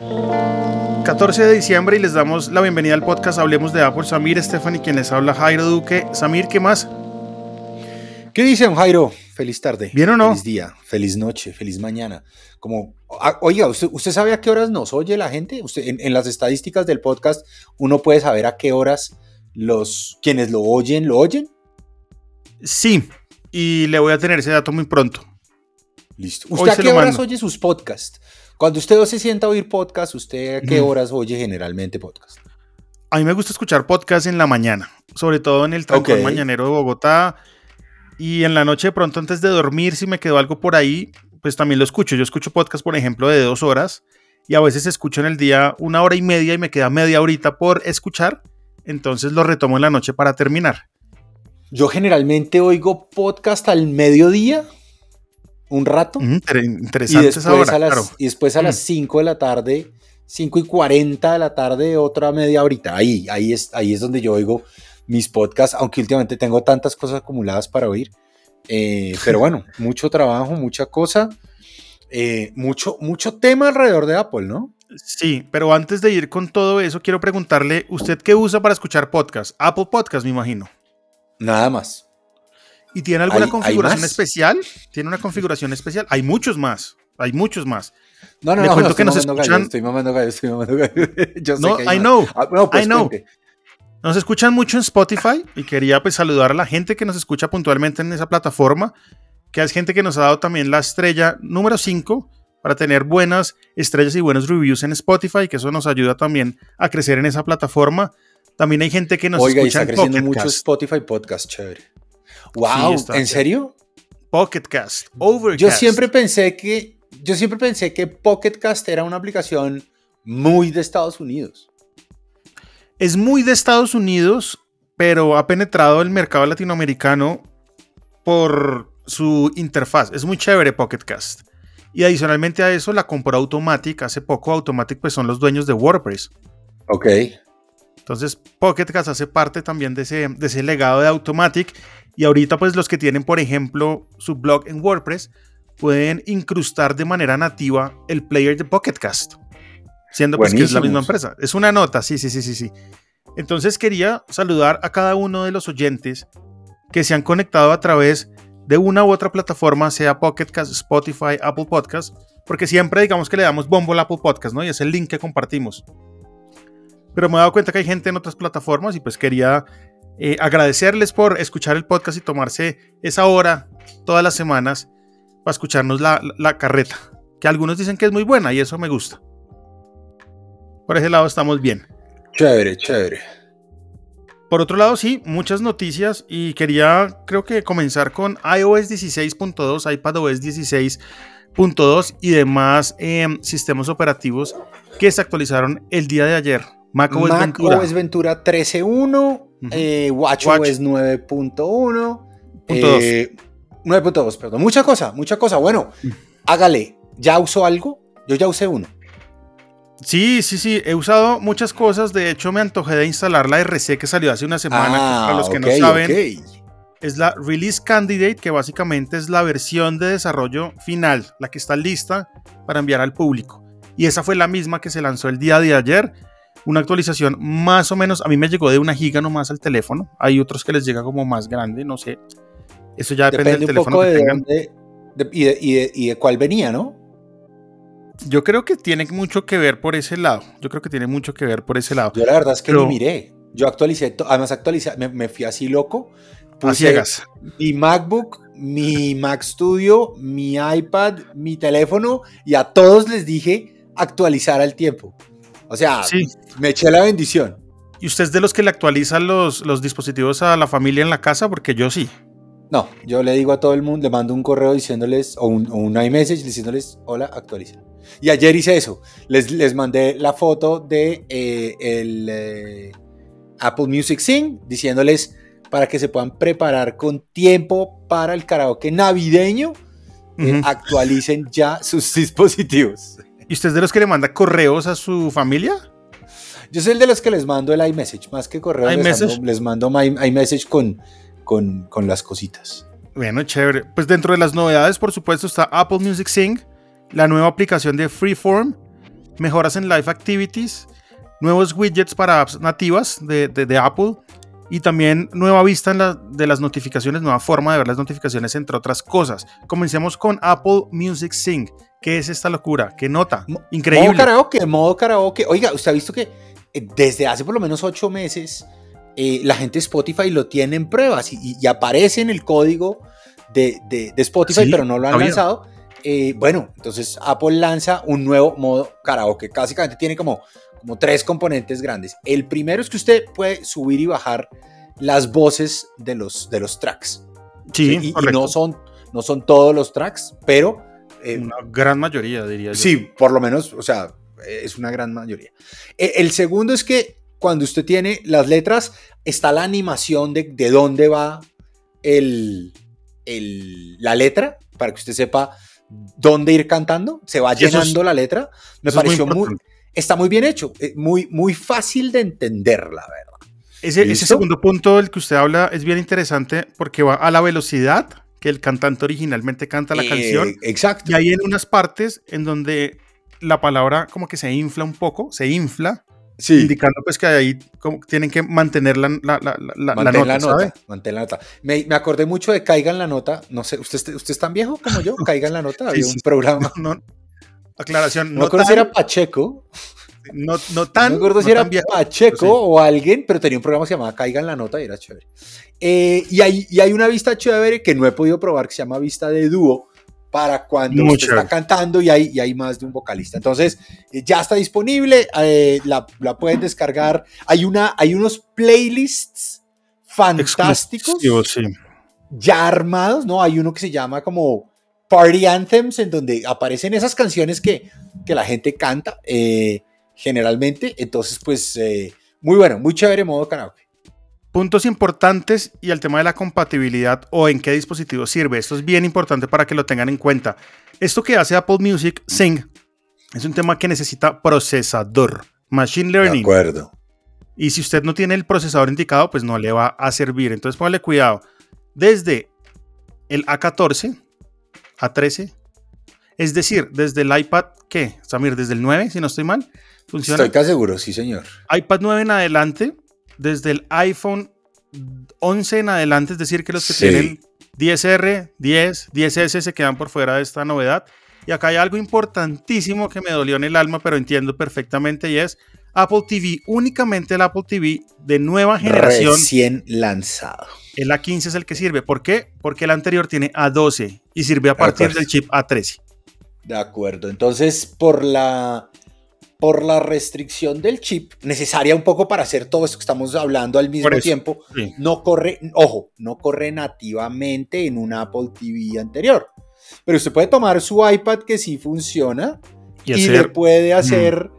14 de diciembre y les damos la bienvenida al podcast Hablemos de Apple. Samir, Stephanie, quien les habla, Jairo Duque. Samir, ¿qué más? ¿Qué dicen, Jairo? Feliz tarde. ¿Bien o no? Feliz día, feliz noche, feliz mañana. Como, ah, oiga, ¿usted, ¿usted sabe a qué horas nos oye la gente? Usted, en, en, las estadísticas del podcast, uno puede saber a qué horas los quienes lo oyen, lo oyen. Sí, y le voy a tener ese dato muy pronto. Listo. ¿Usted a qué horas oye sus podcasts? Cuando usted se sienta a oír podcast, ¿usted a qué horas oye generalmente podcast? A mí me gusta escuchar podcast en la mañana, sobre todo en el trancón okay. mañanero de Bogotá. Y en la noche, de pronto, antes de dormir, si me quedó algo por ahí, pues también lo escucho. Yo escucho podcast, por ejemplo, de dos horas y a veces escucho en el día una hora y media y me queda media horita por escuchar. Entonces lo retomo en la noche para terminar. Yo generalmente oigo podcast al mediodía, un rato. Mm, interesante y después esa hora, a las, claro. Y después a las 5 de la tarde, 5 y 40 de la tarde, otra media horita. Ahí, ahí, es, ahí es donde yo oigo mis podcasts, aunque últimamente tengo tantas cosas acumuladas para oír. Eh, pero bueno, mucho trabajo, mucha cosa, eh, mucho, mucho tema alrededor de Apple, ¿no? Sí, pero antes de ir con todo eso, quiero preguntarle, ¿usted qué usa para escuchar podcast? Apple Podcast, me imagino. Nada más. ¿Y tiene alguna ¿Hay- configuración hay especial? ¿Tiene una configuración especial? Hay muchos más. Hay muchos más. No, no, Le no, cuento no, que estoy nos mamando gallo, escuchan- estoy mamando gallo, estoy mamando gallo. Yo sé No, que hay I más. know, Ah, no, pues I know. cuente. Nos escuchan mucho en Spotify y quería pues saludar a la gente que nos escucha puntualmente en esa plataforma, que es gente que nos ha dado también la estrella número 5 para tener buenas estrellas y buenos reviews en Spotify, que eso nos ayuda también a crecer en esa plataforma. También hay gente que nos Oiga, y escucha está en creciendo Pocket mucho Spotify Podcast, chévere. Wow, ¿en serio? Pocket Cast, Overcast. Yo siempre pensé que yo siempre pensé que Pocket Cast era una aplicación muy de Estados Unidos. Es muy de Estados Unidos, pero ha penetrado el mercado latinoamericano por su interfaz. Es muy chévere Pocket Cast. Y adicionalmente a eso la compró Automatic. Hace poco Automatic pues son los dueños de WordPress. Ok. Entonces Pocket Cast hace parte también de ese, de ese legado de Automatic. Y ahorita pues los que tienen por ejemplo su blog en WordPress pueden incrustar de manera nativa el player de Pocket Cast. Siendo pues que es la misma empresa. Es una nota, sí, sí, sí, sí, sí. Entonces quería saludar a cada uno de los oyentes que se han conectado a través de una u otra plataforma, sea Pocket Cast, Spotify, Apple Podcast, porque siempre digamos que le damos bombo al Apple Podcast, ¿no? Y es el link que compartimos. Pero me he dado cuenta que hay gente en otras plataformas y pues quería eh, agradecerles por escuchar el podcast y tomarse esa hora todas las semanas para escucharnos la, la- la carreta, que algunos dicen que es muy buena y eso me gusta. Por ese lado estamos bien. Chévere, chévere. Por otro lado, sí, muchas noticias y quería, creo que comenzar con iOS 16.2, iPadOS 16.2 y demás em, sistemas operativos que se actualizaron el día de ayer. macOS Mac Ventura. OS Ventura 13.1, eh, WatchOS Watch. 9.1, Punto eh, 9.2, perdón. Mucha cosa, mucha cosa. Bueno, Mm. hágale. ¿Ya usó algo? Yo ya usé uno. Sí, sí, sí, he usado muchas cosas. De hecho, me antojé de instalar la RC que salió hace una semana. para los que no saben, ok. es la Release Candidate, que básicamente es la versión de desarrollo final, la que está lista para enviar al público. Y esa fue la misma que se lanzó el día de ayer. Una actualización más o menos, a mí me llegó de una giga nomás al teléfono. Hay otros que les llega como más grande, no sé. Eso ya depende, Depende del un teléfono poco que de tengan. dónde de- y, de, y de- y de cuál venía, ¿no? Yo creo que tiene mucho que ver por ese lado. Yo creo que tiene mucho que ver por ese lado. Yo la verdad es que Pero- ni miré. Yo actualicé, además actualicé, me, me fui así loco. A Puse ciegas. mi MacBook, mi Mac Studio, mi iPad, mi teléfono y a todos les dije actualizar al tiempo. O sea, Sí. me eché la bendición. ¿Y usted es de los que le actualizan los, los dispositivos a la familia en la casa? Porque yo sí. No, yo le digo a todo el mundo, le mando un correo diciéndoles, o un, o un iMessage diciéndoles, hola, actualicen. Y ayer hice eso, les, les mandé la foto de eh, el eh, Apple Music Sing, diciéndoles para que se puedan preparar con tiempo para el karaoke navideño, eh, actualicen ya sus dispositivos. ¿Y usted es de los que le manda correos a su familia? Yo soy el de los que les mando el iMessage, más que correo, les mando, les mando my- iMessage con, con, con las cositas. Bueno, chévere. Pues dentro de las novedades, por supuesto, está Apple Music Sync, la nueva aplicación de Freeform, mejoras en Live Activities, nuevos widgets para apps nativas de, de, Apple y también nueva vista en la, de las notificaciones, nueva forma de ver las notificaciones, entre otras cosas. Comencemos con Apple Music Sync. ¿Qué es esta locura? ¿Qué nota? Increíble. Modo karaoke, modo karaoke. Oiga, usted ha visto que eh, desde hace por lo menos ocho meses eh, la gente de Spotify lo tiene en pruebas y, aparece en el código de, de, Spotify, pero no lo han lanzado. Eh, bueno, entonces Apple lanza un nuevo modo karaoke. Básicamente tiene como, como tres componentes grandes. El primero es que usted puede subir y bajar las voces de los, de los tracks. Sí, Y, no, son, no son todos los tracks, pero... Eh, una gran mayoría, diría yo. Sí, por lo menos, o sea, es una gran mayoría. E, el segundo es que cuando usted tiene las letras, está la animación de, de dónde va el, el, la letra, para que usted sepa dónde ir cantando, se va llenando la letra. Me pareció muy, está muy bien hecho, eh, muy, muy fácil de entender, la verdad. Ese, ese, segundo punto del que usted habla es bien interesante porque va a la velocidad que el cantante originalmente canta la canción. Eh, exacto. Y hay en unas partes en donde la palabra como que se infla un poco, se infla Indicando pues que ahí como, tienen que mantener la, la, la, la, nota, la nota Mantén la nota. Me, me, acordé mucho de Caiga en la nota. No sé, ¿usted, usted es tan viejo como yo? Caiga en la nota. Había un programa. No, aclaración. No, no si era Pacheco. No, no tan. No me acuerdo si era Pacheco o alguien, pero tenía un programa que se llamaba Caiga en la nota y era chévere. Eh, y, hay, y hay una vista chévere que no he podido probar que se llama vista de dúo para cuando usted está cantando y hay, y hay más de un vocalista. Entonces, eh, ya está disponible, eh, la, la, pueden descargar. Hay, una, hay unos playlists fantásticos ya armados, ¿no? Hay uno que se llama como Party Anthems, en donde aparecen esas canciones que, que la gente canta eh, generalmente. Entonces, pues, muy bueno, muy chévere modo karaoke. Puntos importantes y el tema de la compatibilidad o en qué dispositivo sirve. Esto es bien importante para que lo tengan en cuenta. Esto que hace Apple Music Sync es un tema que necesita procesador, machine learning. De acuerdo. Y si usted no tiene el procesador indicado, pues no le va a servir. Entonces póngale cuidado. Desde el A14, A13, es decir, desde el iPad, ¿qué? Samir, desde el 9, si no estoy mal, funciona. Estoy casi seguro, sí, señor. iPad 9 en adelante desde el iPhone 11 en adelante, es decir, que los que tienen 10R, 10, 10S se quedan por fuera de esta novedad. Y acá hay algo importantísimo que me dolió en el alma, pero entiendo perfectamente y es Apple TV, únicamente el Apple TV de nueva generación. Recién lanzado. El A15 es el que sirve. ¿Por qué? Porque el anterior tiene A12 y sirve a partir del chip A13. De acuerdo. Entonces, por la por la restricción del chip, necesaria un poco para hacer todo esto que estamos hablando al mismo tiempo, no corre, ojo, no corre nativamente en un Apple TV anterior. Pero usted puede tomar su iPad que sí funciona y, le puede hacer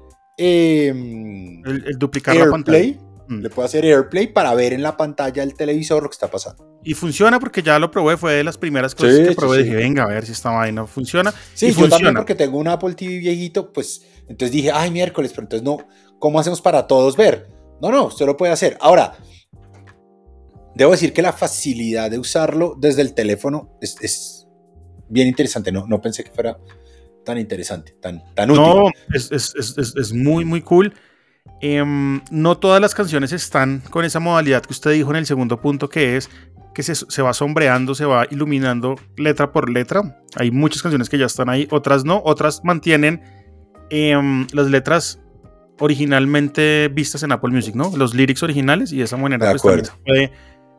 em, el, duplicar la pantalla. Mm. Le puede hacer AirPlay para ver en la pantalla del televisor lo que está pasando. Y funciona porque ya lo probé, fue de las primeras cosas que probé. Dije, venga, a ver si esta vaina funciona. Sí, yo también porque tengo un Apple TV viejito, pues entonces dije, ay, miércoles, pero entonces no, ¿cómo hacemos para todos ver? No, no, usted lo puede hacer. Ahora, debo decir que la facilidad de usarlo desde el teléfono es, bien interesante. No, no pensé que fuera tan interesante, tan, tan útil. No, es, es muy, muy cool. Em, no todas las canciones están con esa modalidad que usted dijo en el segundo punto, que es que se, se, va sombreando, se va iluminando letra por letra. Hay muchas canciones que ya están ahí, otras no, otras mantienen em, las letras originalmente vistas en Apple Music, ¿no? Los lyrics originales y de esa manera pues, se, puede,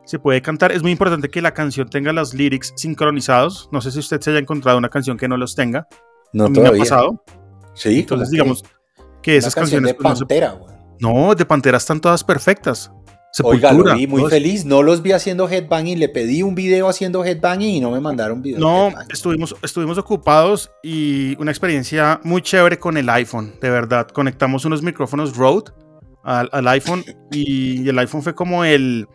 se, puede, cantar. Es muy importante que la canción tenga los lyrics sincronizados. No sé si usted se haya encontrado una canción que no los tenga. No, todavía. Me ha pasado. Sí. Entonces, digamos que esas canciones... De pues, Pantera, no, no, de Pantera están todas perfectas. Sepultura, Oiga, lo vi muy feliz. No los vi haciendo headbanging. Le pedí un video haciendo headbanging y no me mandaron video. No, estuvimos, estuvimos ocupados y una experiencia muy chévere con el iPhone. De verdad, conectamos unos micrófonos Rode al, iPhone y el iPhone fue como el,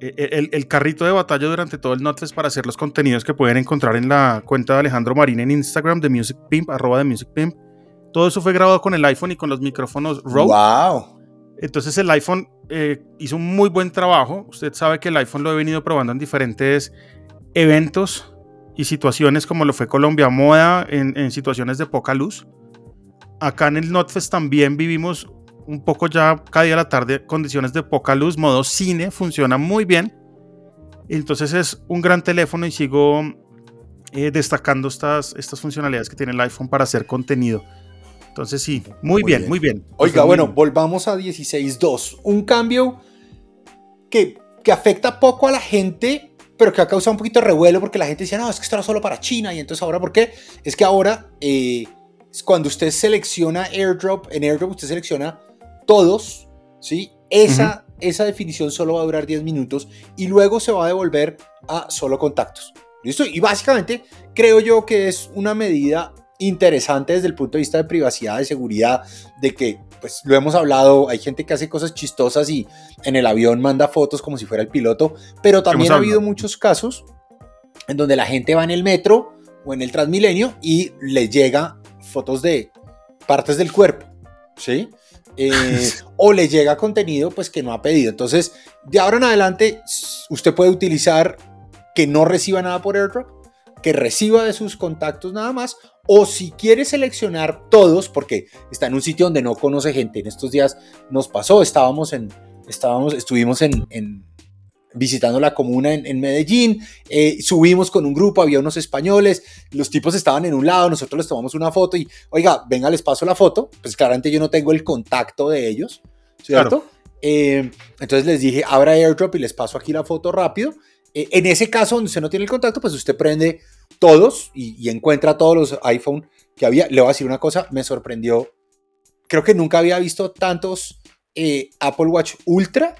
el, carrito de batalla durante todo el Notes para hacer los contenidos que pueden encontrar en la cuenta de Alejandro Marín en Instagram de Music Pimp, arroba de Music Pimp. Todo eso fue grabado con el iPhone y con los micrófonos Rode. ¡Wow! Entonces el iPhone eh, hizo un muy buen trabajo. Usted sabe que el iPhone lo he venido probando en diferentes eventos y situaciones como lo fue Colombia Moda, en, situaciones de poca luz. acá en el Notfest también vivimos un poco ya cada día a la tarde condiciones de poca luz, modo cine, funciona muy bien. Entonces es un gran teléfono y sigo eh, destacando estas, estas funcionalidades que tiene el iPhone para hacer contenido. Entonces sí, muy, bien, muy bien. Oiga, bueno, volvamos a 16.2. Un cambio que, que afecta poco a la gente, pero que ha causado un poquito de revuelo porque la gente decía, no, es que esto era solo para China. Y entonces ahora, ¿por qué? Es que ahora, eh, cuando usted selecciona AirDrop, en AirDrop usted selecciona todos, ¿sí? Esa, esa definición solo va a durar 10 minutos y luego se va a devolver a solo contactos. ¿Listo? Y básicamente creo yo que es una medida interesante desde el punto de vista de privacidad, de seguridad, de que, pues lo hemos hablado, hay gente que hace cosas chistosas y en el avión manda fotos como si fuera el piloto, pero también ha habido muchos casos en donde la gente va en el metro o en el Transmilenio y le llega fotos de partes del cuerpo, ¿sí? Eh, o le llega contenido pues que no ha pedido. Entonces, de ahora en adelante, usted puede utilizar que no reciba nada por AirDrop, que reciba de sus contactos nada más, o si quiere seleccionar todos, porque está en un sitio donde no conoce gente. En estos días nos pasó, estábamos en, estábamos, estuvimos en, visitando la comuna en, Medellín, eh, subimos con un grupo, había unos españoles, los tipos estaban en un lado, nosotros les tomamos una foto y, oiga, venga, les paso la foto, pues claramente yo no tengo el contacto de ellos, ¿cierto? Eh, entonces les dije, abra airdrop y les paso aquí la foto rápido. Eh, en ese caso, donde usted no tiene el contacto, pues usted prende todos y, encuentra todos los iPhone que había. Le voy a decir una cosa, me sorprendió. Creo que nunca había visto tantos Apple Watch Ultra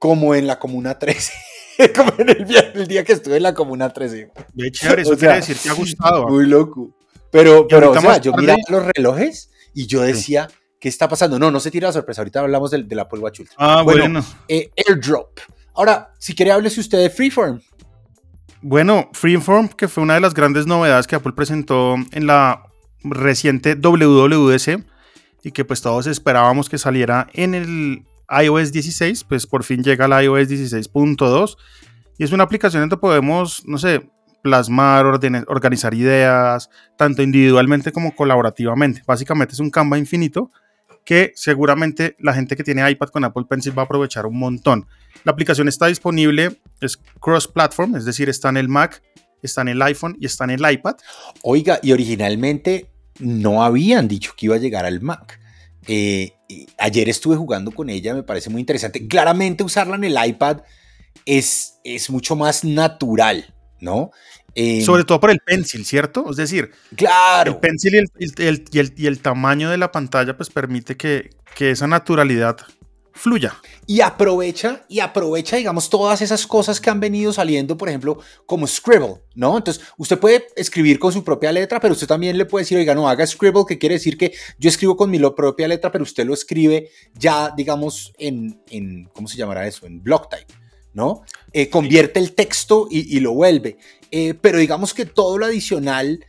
como en la Comuna 13. como en el, día que estuve en la Comuna 13. De chévere, eso quiere decir que ha gustado. Muy loco. Pero, pero o sea, yo miraba los relojes y yo decía, ¿qué está pasando? No, no se tira la sorpresa. Ahorita hablamos del, Apple Watch Ultra. Ah, bueno. Eh, AirDrop. Ahora, si quiere, háblese usted de Freeform. Bueno, Freeform, que fue una de las grandes novedades que Apple presentó en la reciente WWDC y que pues todos esperábamos que saliera en el iOS 16, pues por fin llega la iOS 16.2 y es una aplicación donde podemos, no sé, plasmar, organizar ideas, tanto individualmente como colaborativamente. Básicamente es un Canva infinito que seguramente la gente que tiene iPad con Apple Pencil va a aprovechar un montón. La aplicación está disponible, es cross-platform, es decir, está en el Mac, está en el iPhone y está en el iPad. Oiga, y originalmente no habían dicho que iba a llegar al Mac. Eh, ayer estuve jugando con ella, me parece muy interesante. Claramente usarla en el iPad es, es mucho más natural, ¿no? Em, Sobre todo por el pencil, ¿cierto? Es decir, claro. el pencil y el, y el, y el tamaño de la pantalla pues permite que, que esa naturalidad fluya. Y aprovecha, y aprovecha, digamos, todas esas cosas que han venido saliendo, por ejemplo, como Scribble, ¿no? Entonces, usted puede escribir con su propia letra, pero usted también le puede decir, oiga, no, haga Scribble, que quiere decir que yo escribo con mi propia letra, pero usted lo escribe ya, digamos, en, en ¿cómo se llamará eso? En block type, ¿no? Eh, convierte el texto y, lo vuelve. Eh, pero digamos que todo lo adicional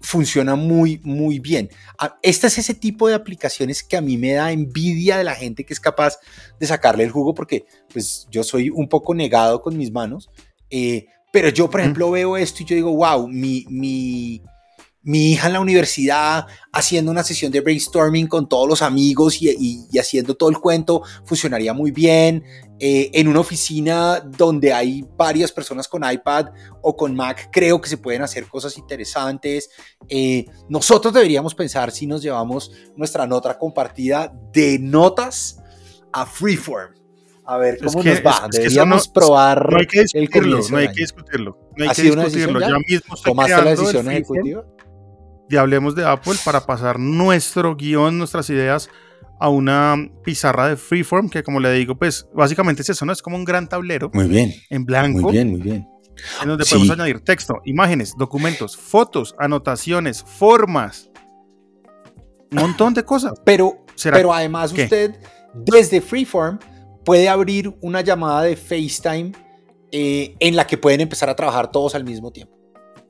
funciona muy, muy bien. Ah, este es ese tipo de aplicaciones que a mí me da envidia de la gente que es capaz de sacarle el jugo, porque pues yo soy un poco negado con mis manos, eh, pero yo, por ejemplo, veo esto y yo digo, wow, mi, mi, mi hija en la universidad haciendo una sesión de brainstorming con todos los amigos y, haciendo todo el cuento funcionaría muy bien. Eh, en una oficina donde hay varias personas con iPad o con Mac, creo que se pueden hacer cosas interesantes. Eh, nosotros deberíamos pensar si nos llevamos nuestra nota compartida de notas a Freeform. A ver cómo nos va. deberíamos probar no hay que discutirlo, No hay que discutirlo. No hay que discutirlo. Ya? mismo ¿Tomaste la decisión ejecutiva? Y hablemos de Apple para pasar nuestro guion, nuestras ideas a una pizarra de freeform que como le digo, pues básicamente es eso, ¿no? Es como un gran tablero. Muy bien. En blanco. Muy bien, muy bien. En donde podemos añadir texto, imágenes, documentos, fotos, anotaciones, formas. Un montón de cosas. Pero, pero además usted desde Freeform puede abrir una llamada de FaceTime eh, en la que pueden empezar a trabajar todos al mismo tiempo.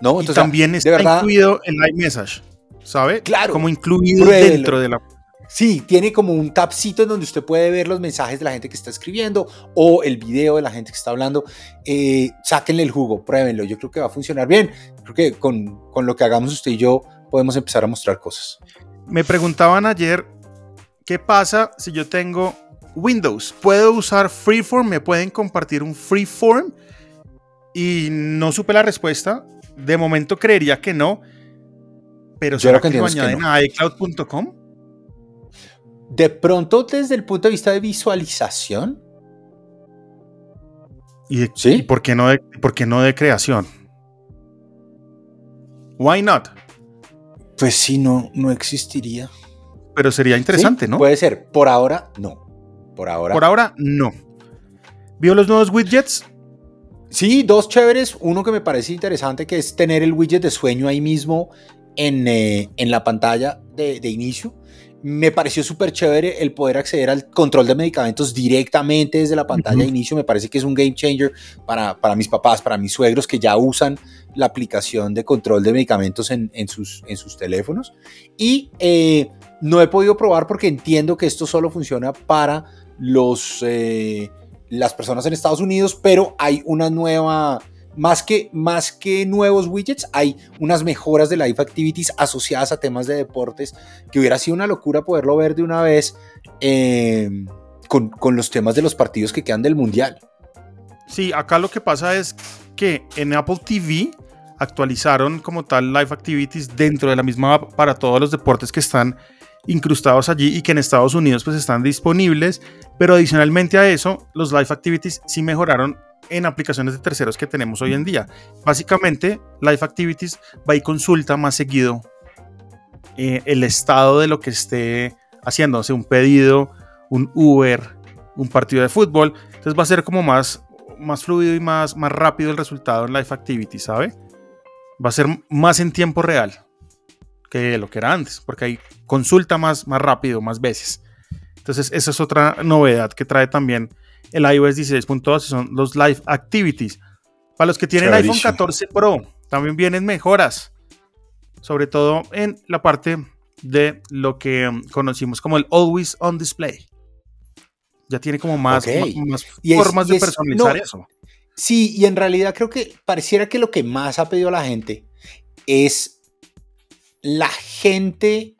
¿No? y también está incluido el iMessage, ¿sabe? Claro. Como incluido dentro de la... Sí, tiene como un tapcito en donde usted puede ver los mensajes de la gente que está escribiendo o el video de la gente que está hablando. Eh, sáquenle el jugo, pruébenlo. Yo creo que va a funcionar bien. Creo que con, con lo que hagamos usted y yo podemos empezar a mostrar cosas. Me preguntaban ayer, ¿qué pasa si yo tengo Windows? ¿Puedo usar Freeform? ¿Me pueden compartir un Freeform? Y no supe la respuesta. De momento creería que no. Pero Yo ¿será creo que que lo que añaden a iCloud.com? De pronto, desde el punto de vista de visualización, ¿Y, de- ¿Sí? ¿y por, qué no de, por qué no de creación? Why not? pues sí, no, no existiría. Pero sería interesante, Sí, ¿no? Puede ser. Por ahora, no. Por ahora. Por ahora, no. ¿Vio los nuevos widgets? Sí, dos chéveres. Uno que me parece interesante, que es tener el widget de sueño ahí mismo en, eh, en la pantalla de, de inicio. Me pareció súper chévere el poder acceder al control de medicamentos directamente desde la pantalla de inicio. Me parece que es un game changer para, para mis papás, para mis suegros que ya usan la aplicación de control de medicamentos en, en sus, en sus teléfonos. Y eh, no he podido probar porque entiendo que esto solo funciona para los, eh, las personas en Estados Unidos, pero hay una nueva, más que, más que nuevos widgets, hay unas mejoras de Live Activities asociadas a temas de deportes, que hubiera sido una locura poderlo ver de una vez eh, con, con los temas de los partidos que quedan del Mundial. Sí, acá lo que pasa es que en Apple TV actualizaron como tal Live Activities dentro de la misma app para todos los deportes que están incrustados allí y que en Estados Unidos pues están disponibles, pero adicionalmente a eso, los Live Activities sí mejoraron en aplicaciones de terceros que tenemos hoy en día. Básicamente, Live Activities va y consulta más seguido eh, el estado de lo que esté sea, un pedido, un Uber, un partido de fútbol, entonces va a ser como más, más fluido y más, más rápido el resultado en Live Activities, ¿sabe? Va a ser más en tiempo real que lo que era antes, porque hay consulta más, más rápido, más veces. Entonces, esa es otra novedad que trae también el iOS 16.2, son los Live Activities. Para los que tienen iPhone Chéverísimo. 14 Pro, también vienen mejoras, sobre todo en la parte de lo que conocimos como el Always On Display. Ya tiene como más, Ok. ma- más Y es- formas y de es- personalizar no, eso. Sí, y en realidad creo que pareciera que lo que más ha pedido la gente es la gente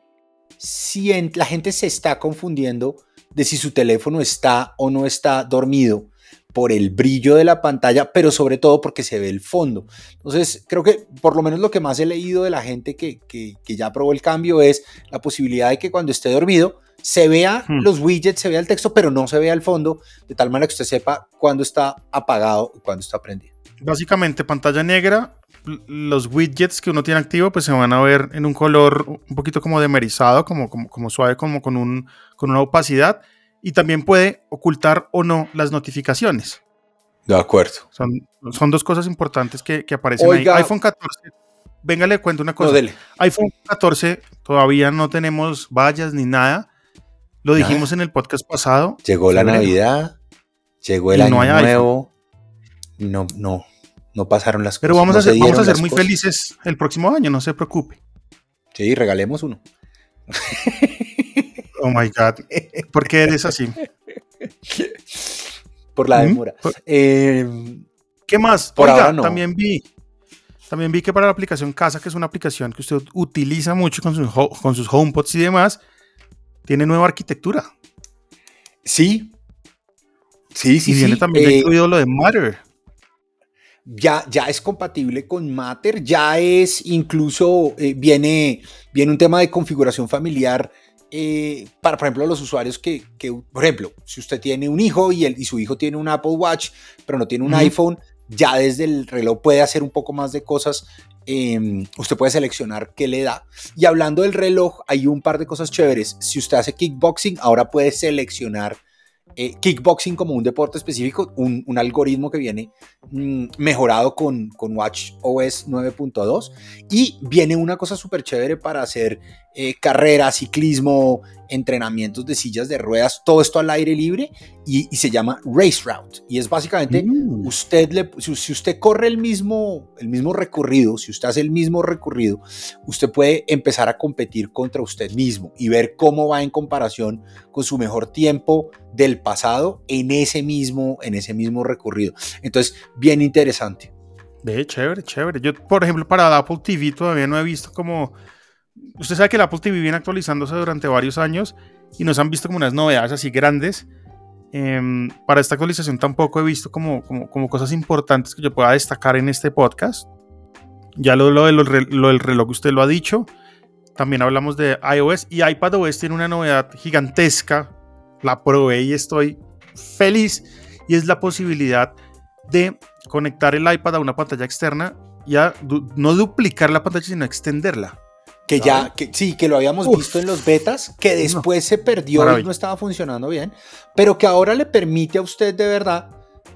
la gente se está confundiendo de si su teléfono está o no está dormido por el brillo de la pantalla, pero sobre todo porque se ve el fondo. Entonces, creo que por lo menos lo que más he leído de la gente que, que- que ya probó el cambio es la posibilidad de que cuando esté dormido se vea Hmm. los widgets, se vea el texto, pero no se vea el fondo, de tal manera que usted sepa cuándo está apagado y cuándo está prendido. Básicamente, pantalla negra, los widgets que uno tiene activo, pues se van a ver en un color un poquito como demerizado, como, como, como suave, como con, un, con una opacidad. Y también puede ocultar o no las notificaciones. De acuerdo. Son, son dos cosas importantes que, que aparecen Oiga. ahí. iPhone 14. Venga, le cuento una No, cosa. dele. iPhone 14 todavía no tenemos vallas ni nada. Lo Nada. dijimos en el podcast pasado. Llegó la. Navidad, llegó el Y año no iPhone. nuevo. No, no, no pasaron las Pero cosas. vamos, no a se ser, vamos a ser muy cosas. felices el próximo año, no se preocupe. Sí, regalemos uno. Oh my God. ¿Por qué eres así? Por la demora. Eh, ¿Qué más? Por Oiga, ahora no. también vi. También vi que para la aplicación Casa, que es una aplicación que usted utiliza mucho con sus, con sus HomePods y demás, tiene nueva arquitectura. sí. Sí, sí, y viene sí. también Eh, incluido lo de Matter. Ya, ya es compatible con Matter, ya es incluso, eh, viene, viene un tema de configuración familiar eh, para, por ejemplo, los usuarios que, que, por ejemplo, si usted tiene un hijo y, el, y su hijo tiene un Apple Watch, pero no tiene un iPhone, ya desde el reloj puede hacer un poco más de cosas. eh, usted puede seleccionar qué le da. Y hablando del reloj, hay un par de cosas chéveres. Si usted hace kickboxing, ahora puede seleccionar eh, kickboxing como un deporte específico, un, algoritmo que viene mm, mejorado con, con Watch OS 9.2 y viene una cosa súper chévere para hacer eh, carreras, ciclismo, entrenamientos de sillas de ruedas, todo esto al aire libre y, y se llama Race Route y es básicamente Mm. usted le, si, si usted corre el mismo, el mismo recorrido, si usted hace el mismo recorrido, usted puede empezar a competir contra usted mismo y ver cómo va en comparación con su mejor tiempo del pasado en ese mismo, en ese mismo recorrido. Entonces, bien interesante. Ve, chévere, chévere. Yo, por ejemplo, para Apple TV todavía no he visto como, usted sabe que el Apple TV viene actualizándose durante varios años y nos han visto como unas novedades así grandes. Em, para esta actualización tampoco he visto como, como, cosas importantes que yo pueda destacar en este podcast. Ya lo, lo, lo, lo del reloj usted lo ha dicho. También hablamos de iOS y iPadOS tiene una novedad gigantesca. La probé y estoy feliz. Y es la posibilidad de conectar el iPad a una pantalla externa y no duplicar la pantalla, sino extenderla. Que ya, que, sí, que lo habíamos visto en los betas, que después se perdió y no estaba funcionando bien, pero que ahora le permite a usted de verdad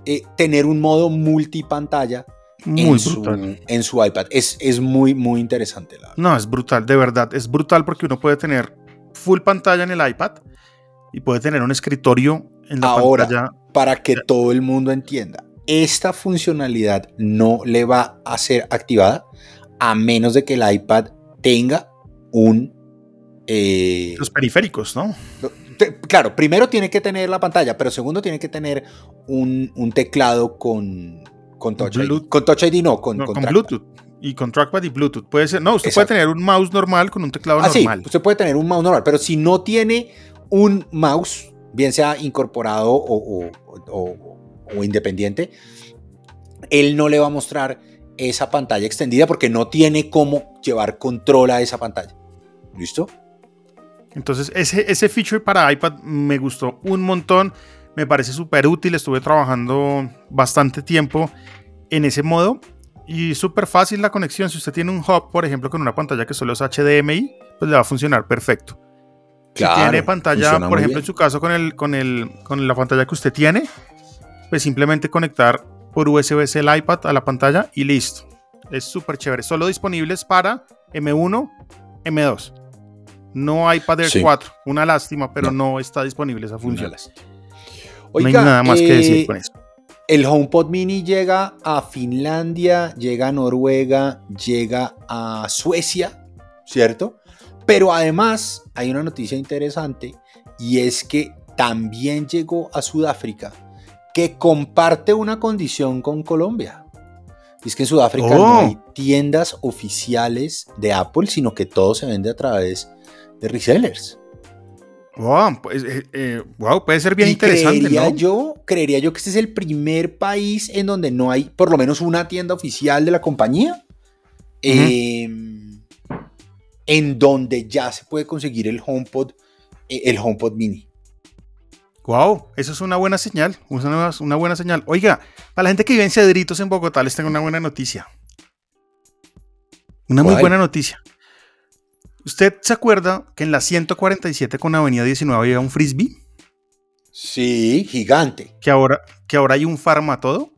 eh, tener un modo multipantalla en, su, en su iPad. Es, es muy, muy interesante. La no, es brutal, de verdad. Es brutal porque uno puede tener full pantalla en el iPad y puede tener un escritorio en la ahora, pantalla. Para que todo el mundo entienda, esta funcionalidad no le va a ser activada a menos de que el iPad tenga un... Eh, Los periféricos, ¿no? Claro, primero tiene que tener la pantalla, pero segundo tiene que tener un, teclado con, con Touch ID. Con Touch ID no, con, con, Bluetooth. Y con trackpad y Bluetooth. Puede ser, no, usted puede tener un mouse normal con un teclado ah, normal. Sí, usted puede tener un mouse normal, pero si no tiene un mouse, bien sea incorporado o, o independiente, él no le va a mostrar esa pantalla extendida porque no tiene cómo llevar control a esa pantalla. ¿Listo? Entonces, ese, ese feature para iPad me gustó un montón. Me parece súper útil. Estuve trabajando bastante tiempo en ese modo. Y súper fácil la conexión. Si usted tiene un hub, por ejemplo, con una pantalla que solo es HDMI, pues le va a funcionar perfecto. si tiene pantalla, por ejemplo, en su caso con, el, con, el, con la pantalla que usted tiene, pues simplemente conectar por USB-C el iPad a la pantalla y listo. Es súper chévere. Solo disponibles para M1, M2. No iPad Air 4. Una lástima, pero no. está disponible esa función. no hay nada más que decir eh, con eso. El HomePod Mini llega a Finlandia, llega a Noruega, llega a Suecia, ¿cierto? Pero además hay una noticia interesante y es que también llegó a Sudáfrica que comparte una condición con Colombia. es que en Sudáfrica no hay oh. tiendas oficiales de Apple, sino que todo se vende a través de resellers. Wow, pues, eh, eh, puede ser bien interesante. Creería, yo, creería yo que este es el primer país en donde no hay por lo menos una tienda oficial de la compañía. Em, en donde ya se puede conseguir el HomePod, eh, el HomePod Mini. Wow, eso es una buena señal, una, una buena señal. Oiga, para la gente que vive en Cedritos en Bogotá, les tengo una buena noticia. Una muy buena noticia. ¿Usted se acuerda que en la 147 con Avenida 19 había un frisbee? Sí, gigante. Que ahora, que ahora hay un farmatodo.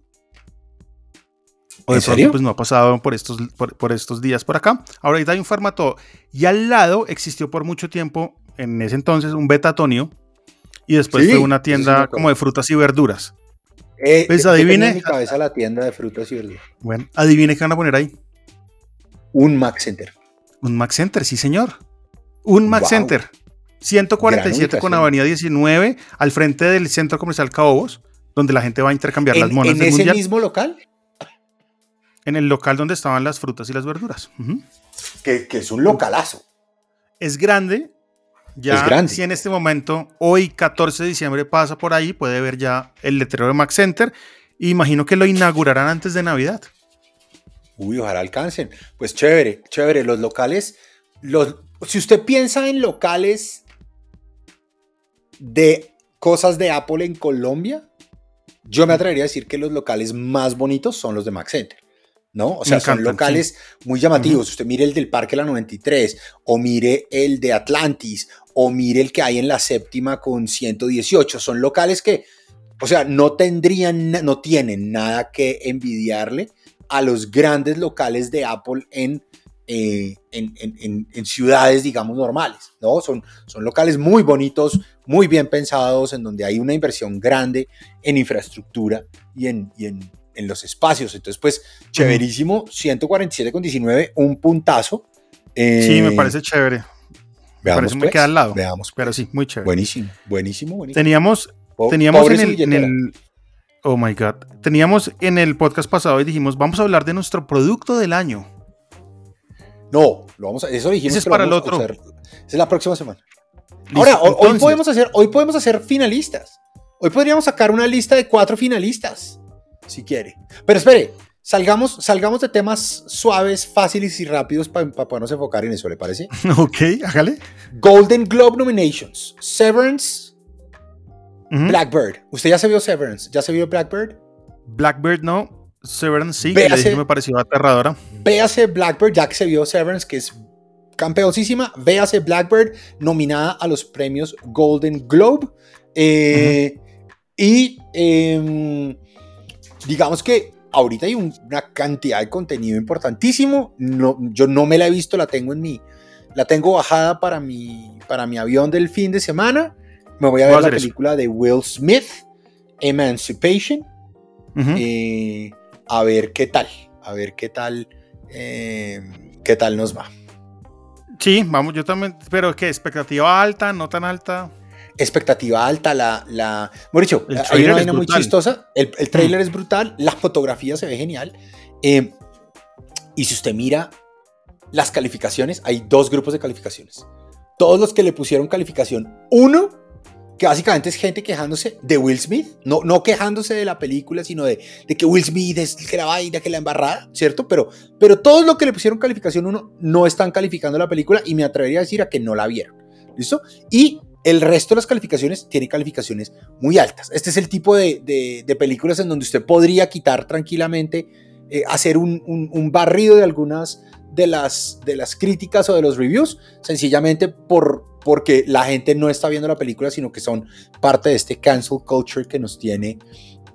¿O ¿En serio? pues no ha pasado por estos, por, estos días por acá. Ahora hay un farmatodo. Y al lado existió por mucho tiempo, en ese entonces, un betatonio y después fue una tienda como de frutas y verduras. Eh, pues adivine. En mi cabeza la tienda de frutas y verduras. Bueno, adivine qué van a poner ahí. Un Mac Center. Un Mac Center, sí, señor. Un Mac Center. 147 con Avenida 19, al frente del Centro Comercial Caobos, donde la gente va a intercambiar las monedas ¿En ese mismo local? En el local donde estaban las frutas y las verduras. que, que es un localazo. Es grande, ya, si en este momento, hoy 14 de diciembre pasa por ahí, puede ver ya el letrero de Mac Center. imagino que lo inaugurarán antes de Navidad. Uy, ojalá alcancen. Pues chévere, chévere. Los locales, los, si usted piensa en locales de cosas de Apple en Colombia, yo me atrevería a decir que los locales más bonitos son los de Mac Center. ¿no? O sea, son locales muy llamativos. Usted mire el del Parque La 93, o mire el de Atlantis, o mire el que hay en la séptima con 118. Son locales que, o sea, no tendrían, no tienen nada que envidiarle a los grandes locales de Apple en, eh, en, ciudades, digamos, normales, ¿no? Son, son locales muy bonitos, muy bien pensados, en donde hay una inversión grande en infraestructura y en, y en, en los espacios. Entonces, pues, chéverísimo, 147,19, un puntazo. sí, me eh, parece chévere. Veamos, me pues, queda al lado. Veamos. Pero sí, muy chévere. Buenísimo, buenísimo, buenísimo. Teníamos, teníamos en el, Oh my God. Teníamos en el podcast pasado y dijimos, vamos a hablar de nuestro producto del año. No, lo vamos a, eso dijimos Ese es que para el otro. Esa es la próxima semana. Listo, Ahora, ho- hoy podemos, hacer, hoy podemos hacer finalistas. Hoy podríamos sacar una lista de cuatro finalistas, si quiere. Pero espere, salgamos, salgamos de temas suaves, fáciles y rápidos para podernos enfocar en eso, ¿le parece? Ok, hágale. Golden Globe Nominations. Severance. Blackbird. ¿Usted ya se vio Severance? ¿Ya se vio Blackbird? Blackbird no. Severance sí, que le Véase. que me pareció aterradora. Véase Blackbird, ya que se vio Severance, que es campeoncísima. Véase Blackbird, nominada a los premios Golden Globe. Eh, Y em, digamos que ahorita hay un- una cantidad de contenido importantísimo. No, yo no me la he visto, la tengo en mi. La tengo bajada para mi, para mi avión del fin de semana. Me voy a ver la eso. película de Will Smith, Emancipation. Eh, a ver qué tal, a ver qué tal, eh, qué tal nos va. Sí, vamos, yo también. Pero ¿qué? ¿Expectativa alta? ¿No tan alta? Expectativa alta, la, la... El hay una vaina muy chistosa, el, el trailer es brutal, la fotografía se ve genial, eh, y si usted mira las calificaciones, hay dos grupos de calificaciones. Todos los que le pusieron calificación 1, que básicamente es gente quejándose de Will Smith, no, no quejándose de la película, sino de, de que Will Smith es que la vaina, que la embarrada, ¿cierto? Pero, pero todos los que le pusieron calificación 1 no están calificando la película y me atrevería a decir a que no la vieron, ¿listo? Y el resto de las calificaciones tiene calificaciones muy altas. Este es el tipo de, de- de películas en donde usted podría quitar tranquilamente, eh, hacer un, un- un barrido de algunas de las, de las críticas o de los reviews, sencillamente por, porque la gente no está viendo la película, sino que son parte de este cancel culture que nos tiene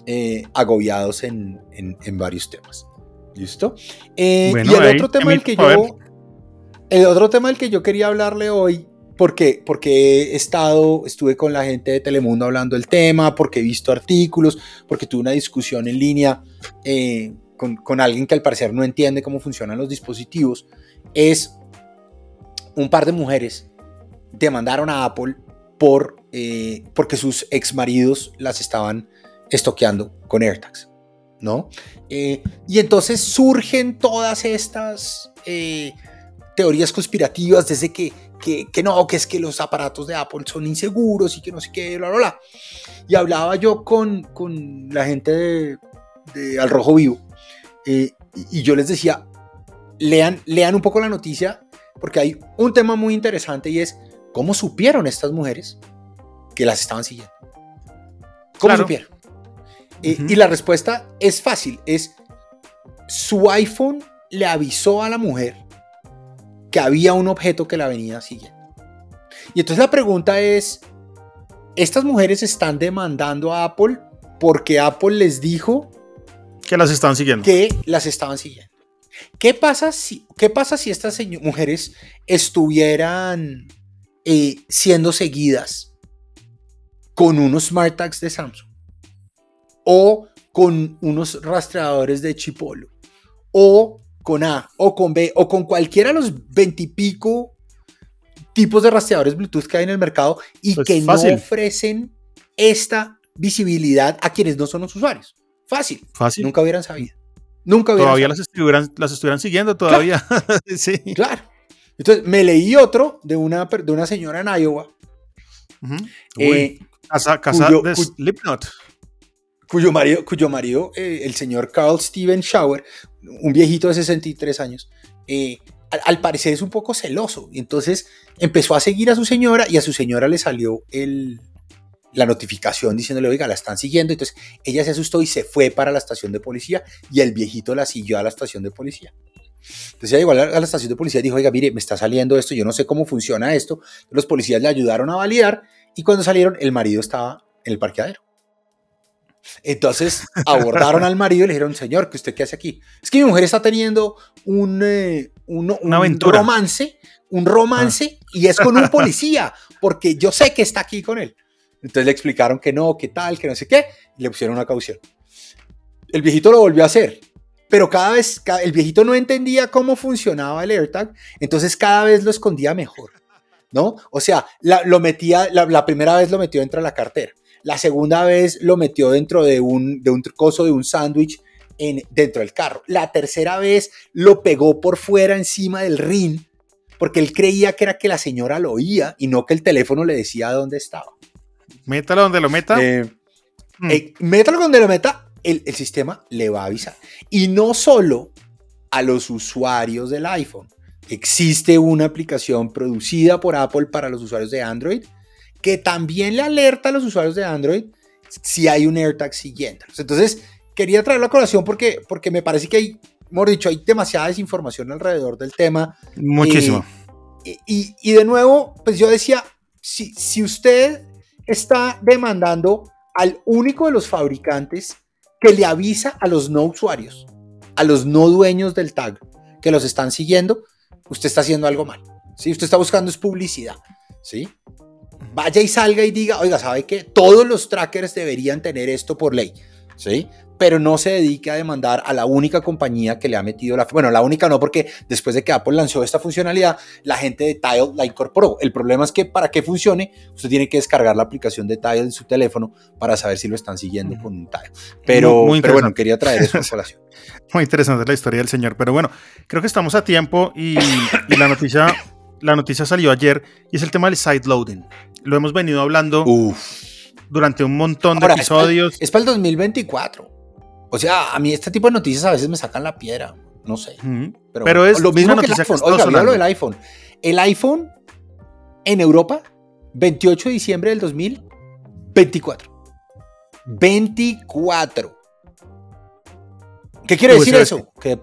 eh, agobiados en, en- en varios temas. ¿Listo? Eh, Bueno, y el ahí otro tema del que yo... El otro tema del que yo quería hablarle hoy, porque, porque he estado, estuve con la gente de Telemundo hablando del tema, porque he visto artículos, porque tuve una discusión en línea eh, con, alguien que al parecer no entiende cómo funcionan los dispositivos, es un par de mujeres demandaron a Apple por, eh, porque sus ex maridos las estaban estoqueando con AirTags, ¿no? Eh, y entonces surgen todas estas teorías conspirativas desde que, que, que no, que es que los aparatos de Apple son inseguros y que no sé qué, bla, bla, bla. Y hablaba yo con, con la gente de, de Al Rojo Vivo eh, y, y yo les decía, lean, lean un poco la noticia porque hay un tema muy interesante y es cómo supieron estas mujeres que las estaban siguiendo. ¿Cómo Claro. supieron? Eh, Ujú. Y la respuesta es fácil, es su iPhone le avisó a la mujer que había un objeto que la venía siguiendo. Y entonces la pregunta es, ¿estas mujeres están demandando a Apple porque Apple les dijo Que las están siguiendo. que las estaban siguiendo? ¿Qué pasa si, qué pasa si estas mujeres estuvieran eh, siendo seguidas con unos smart tags de Samsung? O con unos rastreadores de Chipolo? O con A, o con B, o con cualquiera de los veintipico tipos de rastreadores Bluetooth que hay en el mercado y Pues que fácil. no ofrecen esta visibilidad a quienes no son los usuarios. Fácil. Fácil. Nunca hubieran sabido. Nunca hubieran Todavía sabido. las estuvieran, las estuvieran siguiendo todavía. sí. Claro. Entonces me leí otro de una, de una señora en Iowa eh, casa casa cuyo- de cu- Slipknot. cuyo marido, cuyo marido eh, el señor Carl Steven Schauer, un viejito de 63 años, eh, al, al parecer es un poco celoso. Entonces empezó a seguir a su señora y a su señora le salió el, la notificación diciéndole, oiga, la están siguiendo. Entonces ella se asustó y se fue para la estación de policía y el viejito la siguió a la estación de policía. Entonces ella llegó a la, a la estación de policía y dijo, oiga, mire, me está saliendo esto, yo no sé cómo funciona esto. Los policías le ayudaron a validar y cuando salieron, el marido estaba en el parqueadero. Entonces abordaron al marido y le dijeron, señor, ¿que usted qué hace aquí? Es que mi mujer está teniendo un, eh, un- un Una aventura. romance, un romance, y es con un policía, porque yo sé que está aquí con él. Entonces le explicaron que no, que tal, que no sé qué, y le pusieron una caución. El viejito lo volvió a hacer, pero cada vez, el viejito no entendía cómo funcionaba el AirTag, entonces cada vez lo escondía mejor, ¿no? O sea, la, lo metía, la, la primera vez lo metió dentro de la cartera, la segunda vez lo metió dentro de un, de un coso de un sándwich en, dentro del carro. La tercera vez lo pegó por fuera encima del ring porque él creía que era que la señora lo oía y no que el teléfono le decía dónde estaba. Métalo donde lo meta. Eh, hmm. eh, métalo donde lo meta, el, el sistema le va a avisar. Y no solo a los usuarios del iPhone. Existe una aplicación producida por Apple para los usuarios de Android que también le alerta a los usuarios de Android si hay un AirTag siguiéndolos. Entonces, quería traer la colación porque, porque me parece que hay, hemos dicho, hay demasiada desinformación alrededor del tema. Muchísimo. Eh, y, y, de nuevo, pues yo decía, si, si usted está demandando al único de los fabricantes que le avisa a los no usuarios, a los no dueños del tag que los están siguiendo, usted está haciendo algo mal. ¿sí? Usted está buscando es publicidad. ¿sí? Vaya y salga y diga, oiga, ¿sabe qué? Todos los trackers deberían tener esto por ley. ¿sí? pero no se dedique a demandar a la única compañía que le ha metido la... Bueno, la única no, porque después de que Apple lanzó esta funcionalidad, la gente de Tile la incorporó. El problema es que para que funcione, usted tiene que descargar la aplicación de Tile en su teléfono para saber si lo están siguiendo con un Tile. Pero, muy, bueno, quería traer eso a colación. muy interesante la historia del señor, pero bueno, creo que estamos a tiempo y, la noticia... La noticia salió ayer y es el tema del side loading. Lo hemos venido hablando durante un montón de episodios. es para el 2024. O sea, a mí este tipo de noticias a veces me sacan la piedra. No sé. pero, es lo mismo que el iPhone. Oiga, lo del iPhone. El iPhone en Europa, 28 de diciembre del 2024. 24. ¿Qué quiere decir eso? Que,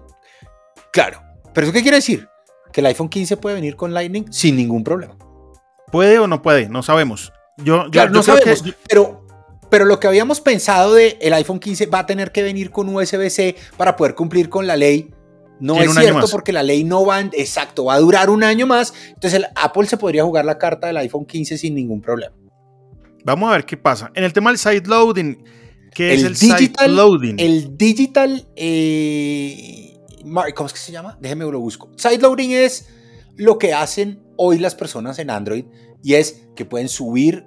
claro. ¿Pero eso qué quiere decir? Que el iPhone 15 puede venir con Lightning sin ningún problema. ¿Puede o no puede? No sabemos. Yo, claro, no sabemos, pero pero lo que habíamos pensado de el iPhone 15 va a tener que venir con USB-C para poder cumplir con la ley. No es cierto porque la ley no va, exacto, va a durar un año más. Entonces el Apple se podría jugar la carta del iPhone 15 sin ningún problema. Vamos a ver qué pasa. En el tema del side loading, ¿qué es el digital, side loading? El digital, eh, ¿cómo es que se llama? Déjeme lo busco. Side loading es lo que hacen hoy las personas en Android y es que pueden subir,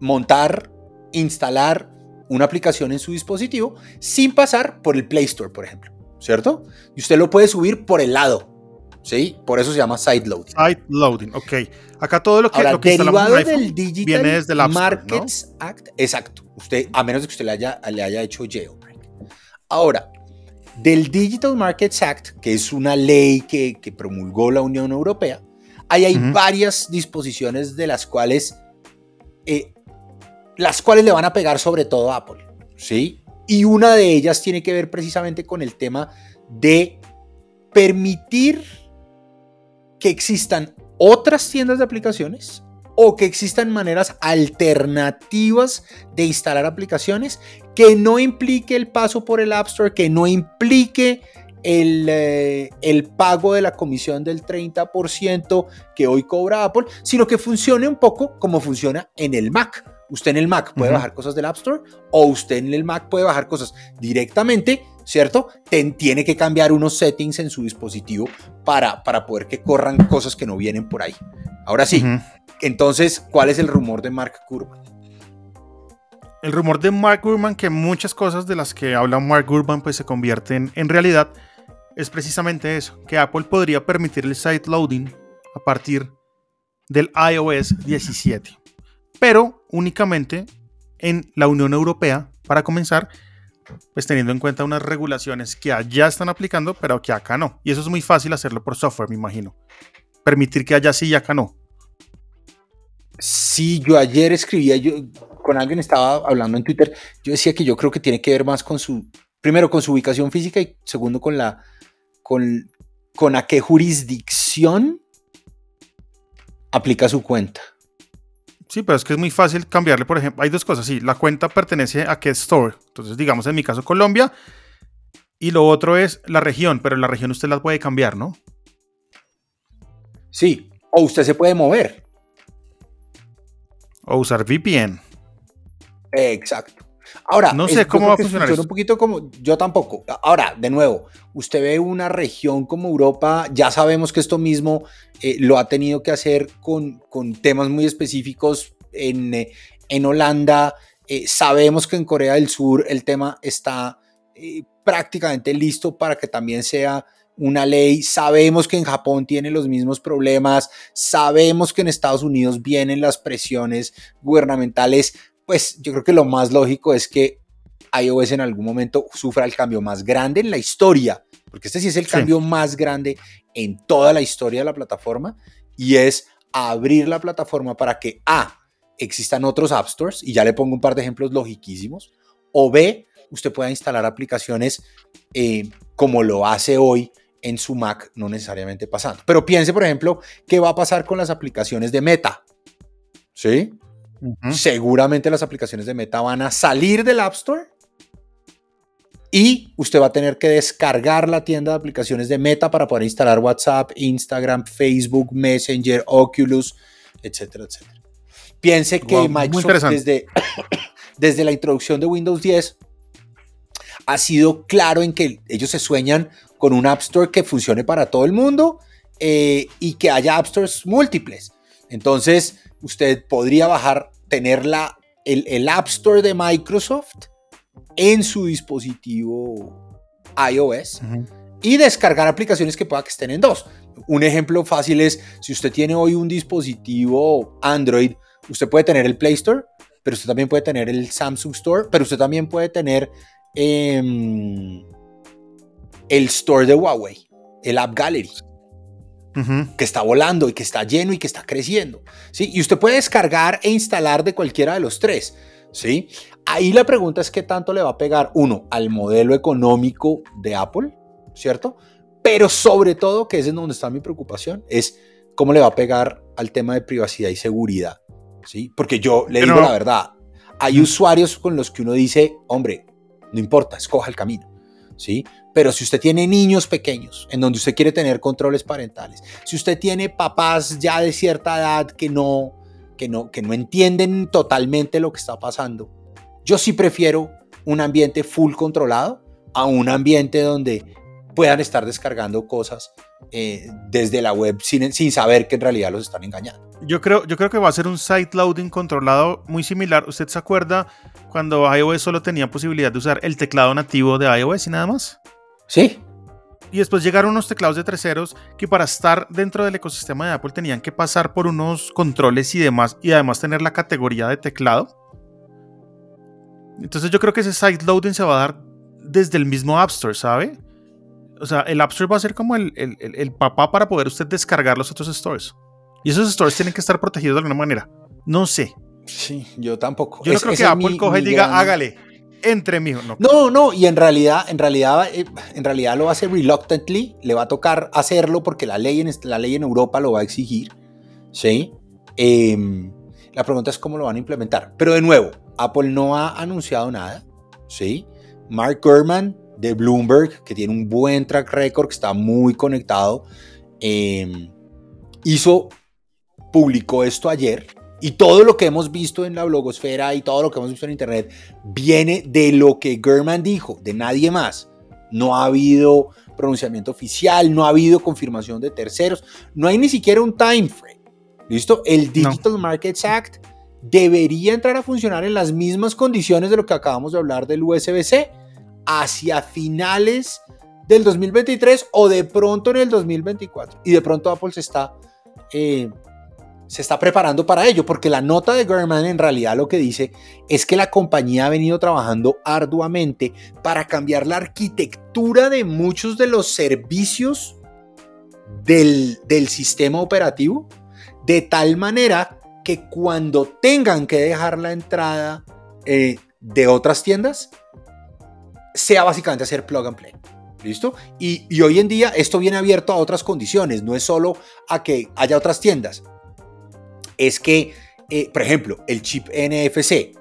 montar instalar una aplicación en su dispositivo sin pasar por el Play Store, por ejemplo, ¿cierto? Y usted lo puede subir por el lado, ¿sí? Por eso se llama side loading. Side loading, ok. Acá todo lo que, Ahora, lo que derivado del Digital viene desde el Markets Act, exacto. Usted, a menos de que usted le haya, le haya hecho jailbreak. Ahora, del Digital Markets Act, que es una ley que, que promulgó la Unión Europea, ahí hay varias disposiciones de las cuales eh, las cuales le van a pegar sobre todo a Apple, ¿sí? Y una de ellas tiene que ver precisamente con el tema de permitir que existan otras tiendas de aplicaciones o que existan maneras alternativas de instalar aplicaciones que no implique el paso por el App Store, que no implique el, eh, el, pago de la comisión del 30% que hoy cobra Apple, sino que funcione un poco como funciona en el Mac. Usted en el Mac puede bajar cosas del App Store o usted en el Mac puede bajar cosas directamente, ¿cierto? tiene que cambiar unos settings en su dispositivo para, para poder que corran cosas que no vienen por ahí. Ahora sí, entonces, ¿cuál es el rumor de Mark Gurman? El rumor de Mark Gurman, que muchas cosas de las que habla Mark Gurman pues se convierten en realidad, es precisamente eso, que Apple podría permitir el site loading a partir del iOS 17 pero únicamente en la Unión Europea, para comenzar, pues teniendo en cuenta unas regulaciones que allá están aplicando, pero que acá no. Y eso es muy fácil hacerlo por software, me imagino. Permitir que allá sí y acá no. Sí, yo ayer escribía, yo con alguien estaba hablando en Twitter, yo decía que yo creo que tiene que ver más con su, primero con su ubicación física y segundo con la, con, con a qué jurisdicción aplica su cuenta. Sí, pero es que es muy fácil cambiarle, por ejemplo, hay dos cosas, sí, la cuenta pertenece a qué store, entonces digamos en mi caso Colombia, y lo otro es la región, pero la región usted la puede cambiar, ¿no? Sí, o usted se puede mover. O usar VPN. Exacto. Ahora, no sé cómo va a funcionar. Un poquito como yo tampoco. Ahora, de nuevo, usted ve una región como Europa, ya sabemos que esto mismo eh, lo ha tenido que hacer con, con temas muy específicos en, eh, en Holanda. Eh, sabemos que en Corea del Sur el tema está prácticamente listo para que también sea una ley. Sabemos que en Japón tiene los mismos problemas, sabemos que en Estados Unidos vienen las presiones gubernamentales. Pues yo creo que lo más lógico es que iOS en algún momento sufra el cambio más grande en la historia, porque este sí es el cambio más grande en toda la historia de la plataforma y es abrir la plataforma para que A, existan otros App Stores, y ya le pongo un par de ejemplos logiquísimos, o B, usted pueda instalar aplicaciones eh, como lo hace hoy en su Mac, no necesariamente pasando. Pero piense, por ejemplo, qué va a pasar con las aplicaciones de Meta. ¿Sí? Seguramente las aplicaciones de Meta van a salir del App Store y usted va a tener que descargar la tienda de aplicaciones de Meta para poder instalar WhatsApp, Instagram, Facebook, Messenger, Oculus, etcétera, etcétera. Piense que Microsoft desde, desde la introducción de Windows 10 ha sido claro en que ellos se sueñan con un App Store que funcione para todo el mundo eh, y que haya App Stores múltiples. Entonces, usted podría bajar, tener la, el, App Store de Microsoft en su dispositivo iOS y descargar aplicaciones que pueda que estén en dos. Un ejemplo fácil es, si usted tiene hoy un dispositivo Android, usted puede tener el Play Store, pero usted también puede tener el Samsung Store, pero usted también puede tener em, el Store de Huawei, el App Gallery. Que está volando y que está lleno y que está creciendo. ¿sí? Y usted puede descargar e instalar de cualquiera de los tres. ¿sí? Ahí la pregunta es qué tanto le va a pegar, uno, al modelo económico de Apple, ¿cierto? Pero sobre todo, que es en donde está mi preocupación, es cómo le va a pegar al tema de privacidad y seguridad. ¿sí? Porque yo le digo la verdad, hay usuarios con los que uno dice, hombre, no importa, escoja el camino. ¿sí? Pero si usted tiene niños pequeños en donde usted quiere tener controles parentales, si usted tiene papás ya de cierta edad que no, que no, que no entienden totalmente lo que está pasando, yo sí prefiero un ambiente full controlado a un ambiente donde puedan estar descargando cosas eh, desde la web sin, sin saber que en realidad los están engañando. Yo creo, yo creo que va a ser un site loading controlado muy similar. ¿Usted se acuerda cuando iOS solo tenía posibilidad de usar el teclado nativo de iOS y nada más? Sí. Y después llegaron unos teclados de terceros que para estar dentro del ecosistema de Apple tenían que pasar por unos controles y demás, y además tener la categoría de teclado. Entonces yo creo que ese site loading se va a dar desde el mismo App Store, ¿sabe? O sea, el App Store va a ser como el, el, papá para poder usted descargar los otros stores. Y esos stores tienen que estar protegidos de alguna manera. No sé. Sí, yo tampoco. Yo no creo que Apple coge y diga, hágale, entre mijo. No. no, no, y en realidad, en realidad, eh, en realidad lo hace reluctantly, le va a tocar hacerlo porque la ley en, la ley en Europa lo va a exigir. ¿Sí? Em, la pregunta es cómo lo van a implementar. Pero de nuevo, Apple no ha anunciado nada. ¿sí? Mark Gurman de Bloomberg, que tiene un buen track record, que está muy conectado, em, hizo, publicó esto ayer. Y todo lo que hemos visto en la blogosfera y todo lo que hemos visto en internet viene de lo que Gurman dijo, de nadie más. No ha habido pronunciamiento oficial, no ha habido confirmación de terceros, no hay ni siquiera un time frame. ¿Listo? El Digital Markets Act debería entrar a funcionar en las mismas condiciones de lo que acabamos de hablar del USB-C hacia finales del 2023 o de pronto en el 2024. Y de pronto Apple se está, eh, se está preparando para ello, porque la nota de Gurman en realidad lo que dice es que la compañía ha venido trabajando arduamente para cambiar la arquitectura de muchos de los servicios del, del sistema operativo, de tal manera que cuando tengan que dejar la entrada eh, de otras tiendas, sea básicamente hacer plug and play. ¿Listo? Y, hoy en día esto viene abierto a otras condiciones, no es solo a que haya otras tiendas. Es que, eh, por ejemplo, el chip NFC,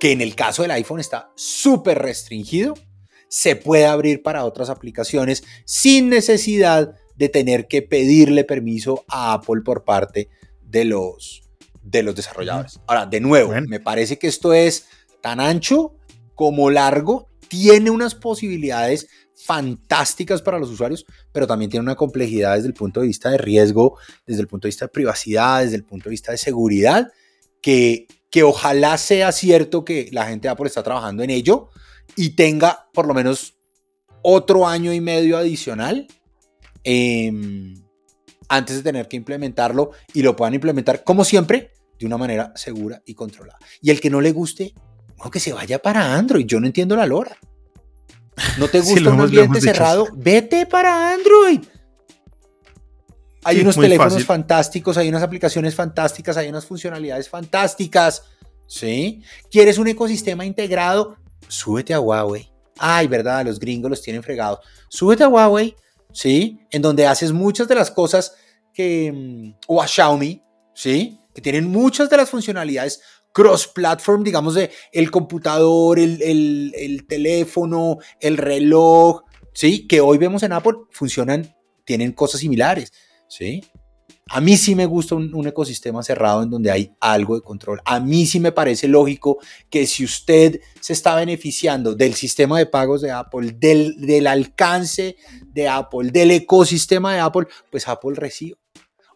que en el caso del iPhone está súper restringido, se puede abrir para otras aplicaciones sin necesidad de tener que pedirle permiso a Apple por parte de los, de los desarrolladores. Ahora, de nuevo, me parece que esto es tan ancho como largo tiene unas posibilidades fantásticas para los usuarios, pero también tiene una complejidad desde el punto de vista de riesgo, desde el punto de vista de privacidad, desde el punto de vista de seguridad, que, que ojalá sea cierto que la gente de Apple está trabajando en ello y tenga por lo menos otro año y medio adicional em, antes de tener que implementarlo y lo puedan implementar como siempre de una manera segura y controlada. Y el que no le guste, que se vaya para Android. Yo no entiendo la lora. ¿No te gusta un ambiente cerrado? Vete para Android. Hay unos teléfonos fantásticos, hay unas aplicaciones fantásticas, hay unas funcionalidades fantásticas. ¿Sí? ¿Quieres un ecosistema integrado? Súbete a Huawei. Ay, verdad, los gringos los tienen fregados. Súbete a Huawei, ¿sí? En donde haces muchas de las cosas que... Mm, o a Xiaomi, ¿sí? Que tienen muchas de las funcionalidades cross-platform, digamos, de el computador, el, el, teléfono, el reloj, ¿sí? Que hoy vemos en Apple, funcionan, tienen cosas similares, ¿sí? A mí sí me gusta un, ecosistema cerrado en donde hay algo de control. A mí sí me parece lógico que si usted se está beneficiando del sistema de pagos de Apple, del, del alcance de Apple, del ecosistema de Apple, pues Apple recibe.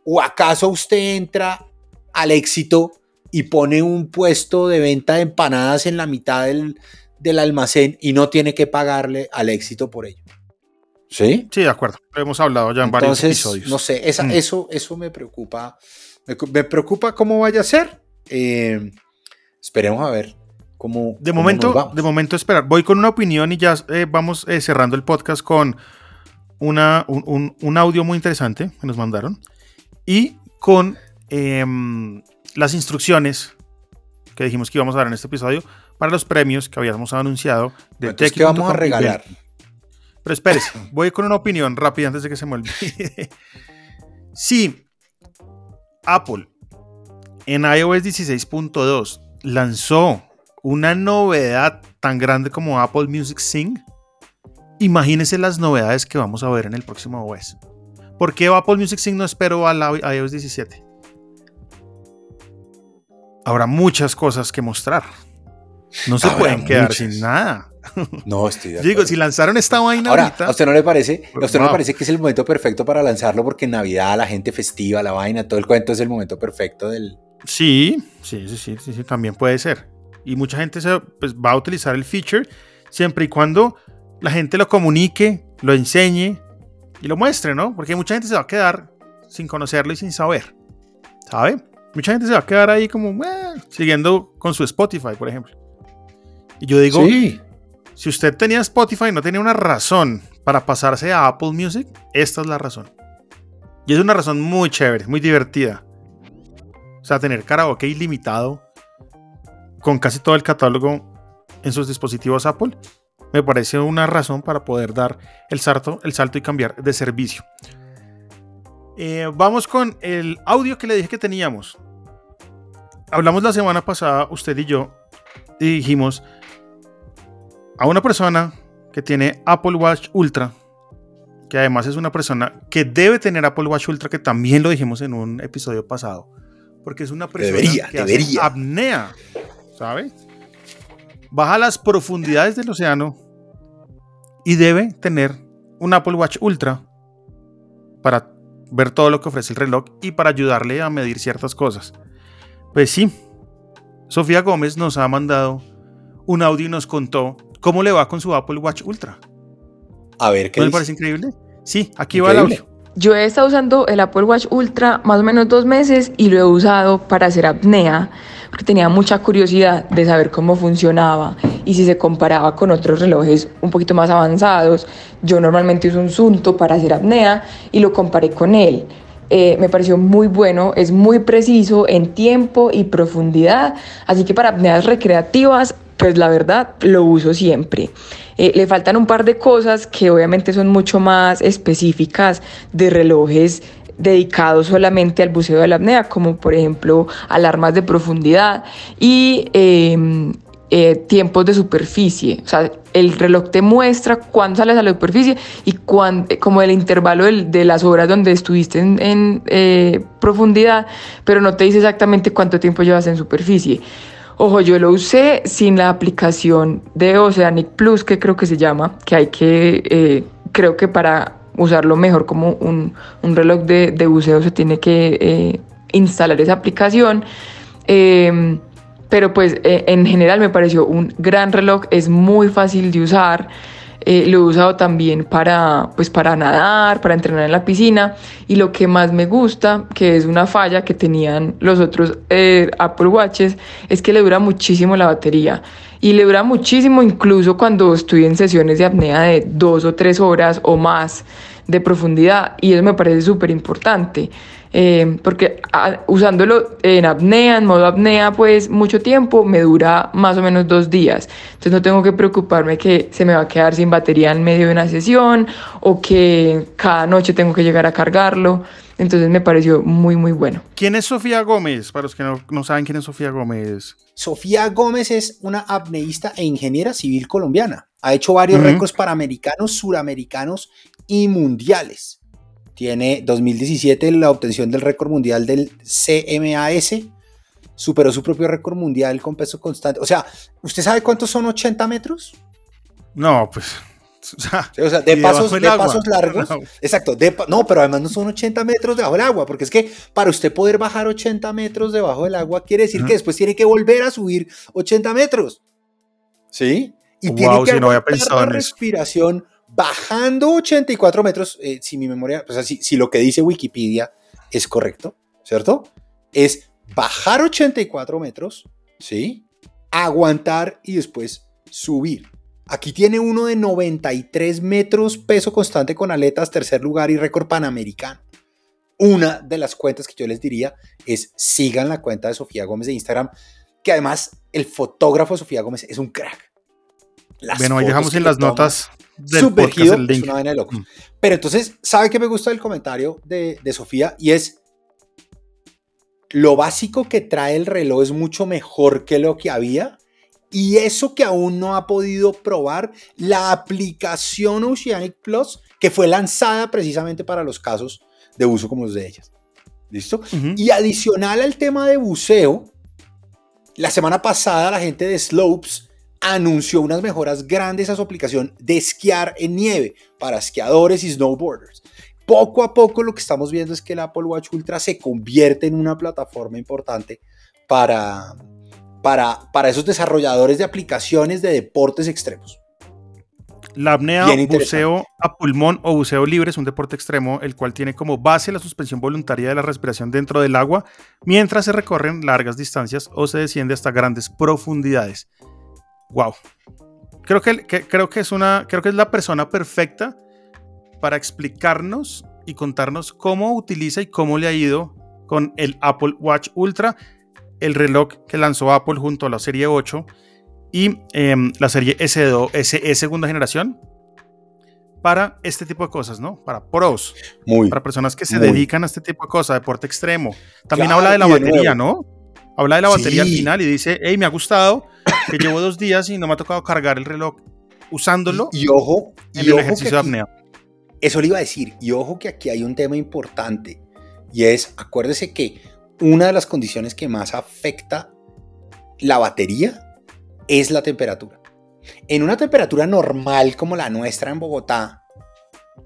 ¿O acaso usted entra al éxito y pone un puesto de venta de empanadas en la mitad del, del almacén y no tiene que pagarle al éxito por ello? ¿Sí? Sí, de acuerdo. hemos hablado ya en varios episodios. No sé, mm. eso, eso me preocupa. Me, preocupa cómo vaya a ser. Eh, esperemos a ver cómo. De momento, de momento esperar. Voy con una opinión y ya eh, vamos eh, cerrando el podcast con una, un, audio muy interesante que nos mandaron y con em, las instrucciones que dijimos que íbamos a dar en este episodio para los premios que habíamos anunciado de Tech. que vamos a regalar? Pero espérese, voy con una opinión rápida antes de que se me olvide. si Apple en iOS 16.2 lanzó una novedad tan grande como Apple Music Sing, imagínense las novedades que vamos a ver en el próximo OS. ¿Por qué Apple Music Sing no esperó a la iOS 17? Habrá muchas cosas que mostrar. No se pueden quedar sin nada. No, estoy de Digo, si lanzaron esta vaina Ahora, ¿a usted no le parece? ¿A usted no le parece que es el momento perfecto para lanzarlo? Porque en Navidad, la gente festiva, la vaina, todo el cuento es el momento perfecto del. Sí, sí, sí, sí, sí, también puede ser. Y mucha gente se, pues, va a utilizar el feature siempre y cuando la gente lo comunique, lo enseñe y lo muestre, ¿no? Porque mucha gente se va a quedar sin conocerlo y sin saber. ¿Sabe? Mucha gente se va a quedar ahí como eh, siguiendo con su Spotify, por ejemplo. Y yo digo, sí. Si usted tenía Spotify y no tenía una razón para pasarse a Apple Music, esta es la razón. Y es una razón muy chévere, muy divertida. O sea, tener karaoke ilimitado con casi todo el catálogo en sus dispositivos Apple me parece una razón para poder dar el salto, el salto y cambiar de servicio. Eh, vamos con el audio que le dije que teníamos. Hablamos la semana pasada, usted y yo, y dijimos, a una persona que tiene Apple Watch Ultra, que además es una persona que debe tener Apple Watch Ultra, que también lo dijimos en un episodio pasado, porque es una persona que hace apnea, ¿sabe? Baja las profundidades del océano y debe tener un Apple Watch Ultra para ver todo lo que ofrece el reloj y para ayudarle a medir ciertas cosas. Pues sí, Sofía Gómez nos ha mandado un audio y nos contó cómo le va con su Apple Watch Ultra. A ver, ¿qué ¿No le parece increíble? Sí, aquí va el audio. Yo he estado usando el Apple Watch Ultra más o menos dos meses y lo he usado para hacer apnea, porque tenía mucha curiosidad de saber cómo funcionaba y si se comparaba con otros relojes un poquito más avanzados. Yo normalmente uso un Sunto para hacer apnea y lo comparé con él. Eh, me pareció muy bueno, es muy preciso en tiempo y profundidad, así que para apneas recreativas pues la verdad lo uso siempre. Eh, le faltan un par de cosas que obviamente son mucho más específicas de relojes dedicados solamente al buceo de la apnea, como por ejemplo alarmas de profundidad y em, eh, tiempos de superficie. O sea, el reloj te muestra cuándo sales a la superficie y cuándo, como el intervalo de las horas donde estuviste en, eh, profundidad, pero no te dice exactamente cuánto tiempo llevas en superficie. Ojo, yo lo usé sin la aplicación de Oceanic Plus, que creo que se llama, que hay que, eh, creo que para usarlo mejor como un, reloj de, buceo se tiene que eh, instalar esa aplicación. Em, pero pues eh, en general me pareció un gran reloj, es muy fácil de usar. Eh, lo he usado también para, pues para nadar, para entrenar en la piscina. Y lo que más me gusta, que es una falla que tenían los otros eh, Apple Watches, es que le dura muchísimo la batería. Y le dura muchísimo incluso cuando estoy en sesiones de apnea de dos o tres horas o más de profundidad. Y eso me parece súper importante. Eh, porque ah, usándolo en apnea, en modo apnea, pues mucho tiempo, me dura más o menos dos días. Entonces no tengo que preocuparme que se me va a quedar sin batería en medio de una sesión o que cada noche tengo que llegar a cargarlo. Entonces me pareció muy, muy bueno. ¿Quién es Sofía Gómez? Para los que no, no saben quién es Sofía Gómez. Sofía Gómez es una apneísta e ingeniera civil colombiana. Ha hecho varios récords panamericanos, suramericanos y mundiales. Tiene 2017 la obtención del récord mundial del CMAS. Superó su propio récord mundial con peso constante. O sea, ¿usted sabe cuántos son 80 metros? No, pues. O sea, de, pasos, de pasos, largos. Exacto. no, pero además no son 80 metros debajo del agua, porque es que para usted poder bajar 80 metros debajo del agua, quiere decir que después tiene que volver a subir 80 metros. ¿Sí? Y tiene que si no la respiración bajando 84 metros, eh, si mi memoria, o sea, si, lo que dice Wikipedia es correcto, ¿cierto? Es bajar 84 metros, ¿sí? Aguantar y después subir. Aquí tiene uno de 93 metros peso constante con aletas, tercer lugar y récord panamericano. Una de las cuentas que yo les diría es sigan la cuenta de Sofía Gómez de Instagram, que además el fotógrafo Sofía Gómez es un crack. bueno, ahí dejamos en las notas sumergido, es una vaina de locos. Mm. Pero entonces, ¿sabe qué me gusta del comentario de, de Sofía? Y es, lo básico que trae el reloj es mucho mejor que lo que había. Y eso que aún no ha podido probar, la aplicación Oceanic Plus, que fue lanzada precisamente para los casos de uso como los de ellas. ¿Listo? Y adicional al tema de buceo, la semana pasada la gente de Slopes anunció unas mejoras grandes a su aplicación de esquiar en nieve para esquiadores y snowboarders. Poco a poco lo que estamos viendo es que el Apple Watch Ultra se convierte en una plataforma importante para, para, para esos desarrolladores de aplicaciones de deportes extremos. La apnea, buceo a pulmón o buceo libre es un deporte extremo, el cual tiene como base la suspensión voluntaria de la respiración dentro del agua mientras se recorren largas distancias o se desciende hasta grandes profundidades wow. Creo que, creo, que es una, creo que es la persona perfecta para explicarnos y contarnos cómo utiliza y cómo le ha ido con el Apple Watch Ultra, el reloj que lanzó Apple junto a la serie 8 y em, la serie S2, SE segunda generación para este tipo de cosas, ¿no? Para pros, para personas que se dedican a este tipo de cosas, deporte extremo. También habla de la batería, ¿no? Habla de la batería al final y dice, hey, me ha gustado, que llevo dos días y no me ha tocado cargar el reloj usándolo. Y, ojo, en el ejercicio de apnea. Eso le iba a decir, y ojo que aquí hay un tema importante, y es, acuérdese que una de las condiciones que más afecta la batería es la temperatura. En una temperatura normal como la nuestra en Bogotá,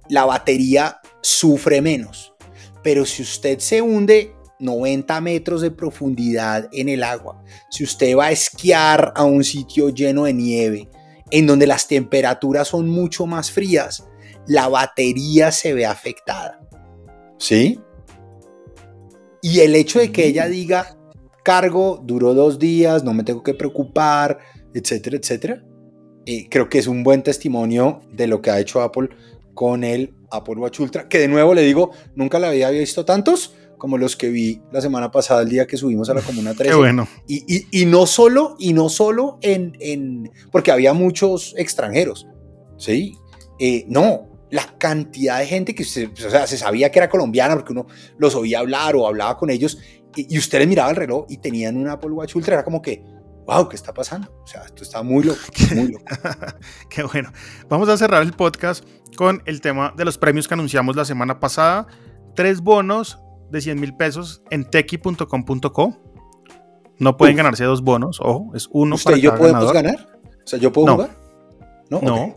la batería sufre menos. Pero si usted se hunde 90 metros de profundidad en el agua, si usted va a esquiar a un sitio lleno de nieve, en donde las temperaturas son mucho más frías, la batería se ve afectada. ¿Sí? Y el hecho de que ella diga, cargo, duró dos días, no me tengo que preocupar, etcétera, etcétera, eh, creo que es un buen testimonio de lo que ha hecho Apple con el Apple Watch Ultra, que de nuevo le digo, nunca la había visto tantos, como los que vi la semana pasada, el día que subimos a la Comuna 13. Qué bueno. Y, y, no solo, y no solo en, en, porque había muchos extranjeros, ¿sí? Eh, no, la cantidad de gente que se, o sea, se sabía que era colombiana porque uno los oía hablar o hablaba con ellos y, y usted les miraba el reloj y tenían un Apple Watch Ultra, era como que, wow, ¿qué está pasando? O sea, esto está muy loco, muy loco. Qué bueno. Vamos a cerrar el podcast con el tema de los premios que anunciamos la semana pasada. Tres bonos de 100 mil pesos en tequi.com.co. No pueden ganarse dos bonos, ojo, es uno ¿Usted y yo podemos ganar? O sea, ¿yo puedo jugar? No. No.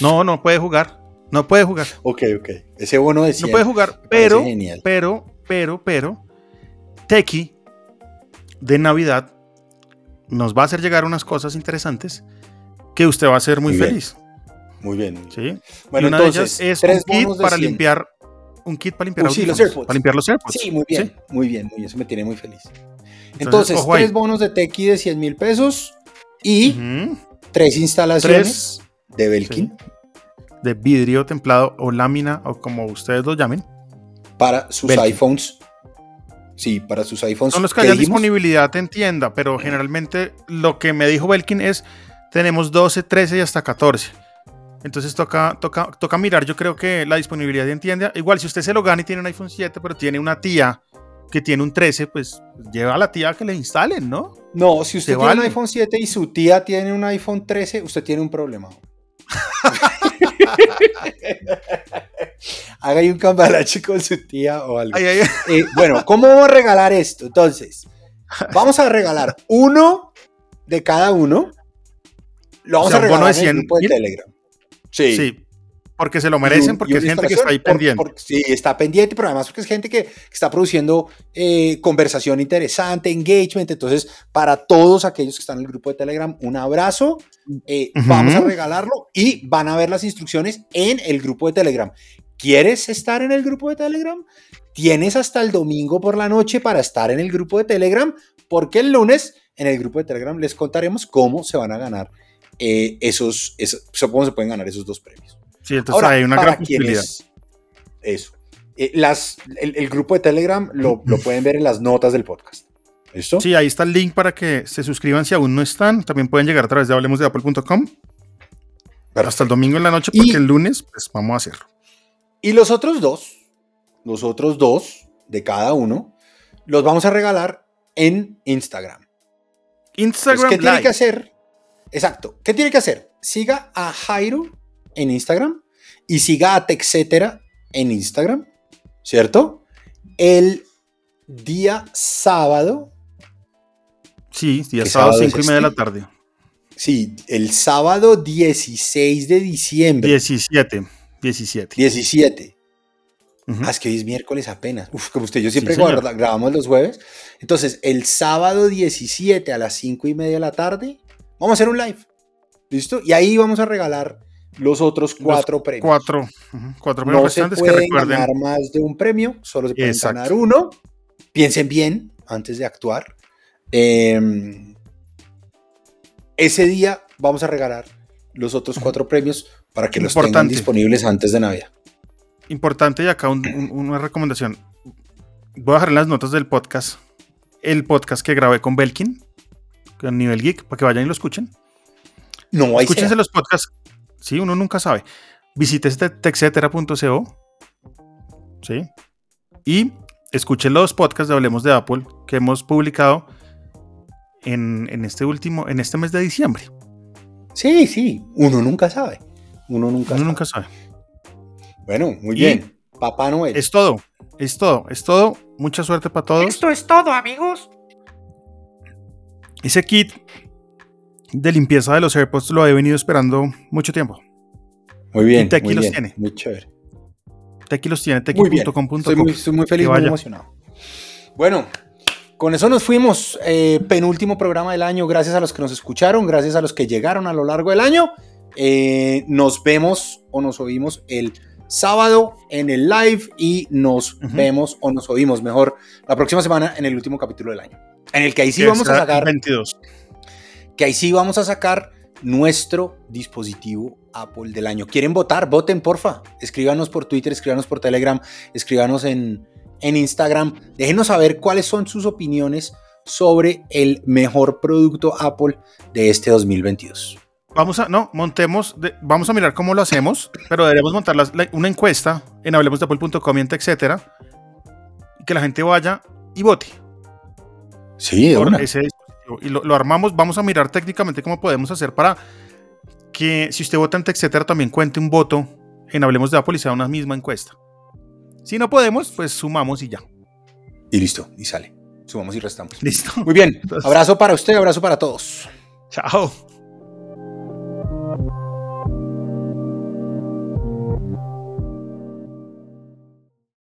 no, no puede jugar. No puede jugar. Ok, ok. Ese bono de 100 No puede jugar, pero, pero, pero, pero, Tequi de Navidad nos va a hacer llegar unas cosas interesantes que usted va a ser muy, feliz. Muy bien. muy bien. ¿sí? Bueno, y una de entonces, ellas es un kit de para 100. limpiar un kit para limpiar sí, los AirPods. para limpiar los AirPods. Sí, muy bien, ¿sí? muy bien, muy bien. Eso me tiene muy feliz. Entonces, ahí. tres bonos de Tequi de 100 mil pesos y tres instalaciones Tres de Belkin de vidrio templado o lámina o como ustedes lo llamen. para sus Belkin. iPhones. Sí, para sus iPhones. Son los que ¿Qué hayan dijimos? disponibilidad en tienda, pero generalmente lo que me dijo Belkin es tenemos 12, 13 y hasta 14. Entonces toca, toca, toca mirar, yo creo que la disponibilidad en tienda, igual si usted se lo gana y tiene un iPhone 7, pero tiene una tía que tiene un 13, pues lleva a la tía a que le instalen, ¿no? No, si usted Te tiene vale. un iPhone 7 y su tía tiene un iPhone 13, usted tiene un problema. Haga ahí un cambalache con su tía o algo. Ay, ay, ay. Eh, bueno, ¿cómo vamos a regalar esto? Entonces, vamos a regalar uno de cada uno. Lo vamos O sea, a regalar de en el 100 grupo de. Telegram. Sí. Sí, porque se lo merecen, porque es gente que está ahí por- pendiente. por- sí, está pendiente, pero además porque es gente que, que está produciendo eh, conversación interesante, engagement. Entonces, para todos aquellos que están en el grupo de Telegram, un abrazo. eh. Vamos a regalarlo y van a ver las instrucciones en el grupo de Telegram. ¿Quieres estar en el grupo de Telegram? Tienes hasta el domingo por la noche para estar en el grupo de Telegram, porque el lunes en el grupo de Telegram les contaremos cómo se van a ganar eh, esos, esos, cómo se pueden ganar esos dos premios. Sí, entonces Ahora, hay una gran posibilidad. Eso. Eh, las, el, el grupo de Telegram lo, lo pueden ver en las notas del podcast. ¿Listo? Sí, ahí está el link para que se suscriban si aún no están. También pueden llegar a través de hablemosdeapple.com hasta el domingo en la noche, Y- porque el lunes pues vamos a hacerlo. Y los otros dos, los otros dos de cada uno, los vamos a regalar en Instagram. Instagram ¿Qué tiene Live. que hacer? Exacto. ¿Qué tiene que hacer? Siga a Jairo en Instagram y siga a Texetera en Instagram, ¿cierto? El día sábado, Sí, día ¿Qué sábado sábado es 5 y media de la este? tarde. sí, el sábado 16 de diciembre, 17. 17. 17. Ujú. Ah, es que hoy es miércoles apenas. Uf, como usted, yo siempre Sí, señor. guarda- grabamos los jueves. Entonces, el sábado 17 a las 5 y media de la tarde, vamos a hacer un live. ¿Listo? Y ahí vamos a regalar los otros cuatro premios. Cuatro. Cuatro premios No se restantes que pueden recuerden. ganar más de un premio, solo se pueden Exacto. ganar uno. Piensen bien antes de actuar. Eh, ese día vamos a regalar los otros cuatro premios para que los tengan Importante. disponibles antes de Navidad. Importante y acá un- un- una recomendación. Voy a dejar en las notas del podcast el podcast que grabé con Belkin, con Nivel Geek, para que vayan y lo escuchen. No hay Escúchense los podcasts. Sí, uno nunca sabe. Visite este texetera.co. Sí. Y escuchen los podcasts de Hablemos de Apple que hemos publicado en, en este último, en este mes de diciembre. Sí, sí, uno nunca sabe. Uno nunca Uno sabe. nunca sabe. Bueno, muy Y- bien. Papá Noel. Es todo. Es todo. Es todo. Mucha suerte para todos. Esto es todo, amigos. Ese kit de limpieza de los AirPods lo he venido esperando mucho tiempo. muy bien. y Tequi muy los bien, tiene. Muy chévere. Tequi los tiene, tequi.com.co. Estoy muy, estoy muy feliz, muy emocionado. Bueno, con eso nos fuimos. Eh, penúltimo programa del año. Gracias a los que nos escucharon, gracias a los que llegaron a lo largo del año. Eh, nos vemos o nos oímos el sábado en el live y nos vemos o nos oímos mejor la próxima semana en el último capítulo del año. En el que ahí sí Que vamos a sacar 22. que ahí sí vamos a sacar nuestro dispositivo Apple del año. ¿Quieren votar? Voten, porfa. Escríbanos por Twitter, escríbanos por Telegram, escríbanos en, en Instagram. Déjenos saber cuáles son sus opiniones sobre el mejor producto Apple de este 2022. Vamos a, no, montemos, de- vamos a mirar cómo lo hacemos, pero deberíamos montar las- la- una encuesta en hablemosdeapple.com etcétera, que la gente vaya y vote Sí, de por una. ese dispositivo. Y lo, lo armamos, vamos a mirar técnicamente cómo podemos hacer para que si usted vota en etcétera también cuente un voto en Hablemos de Apple y sea una misma encuesta. Si no podemos, pues sumamos y ya. Y listo, y sale. Sumamos y restamos. Listo. Muy bien. Entonces- Abrazo para usted, abrazo para todos. Chao.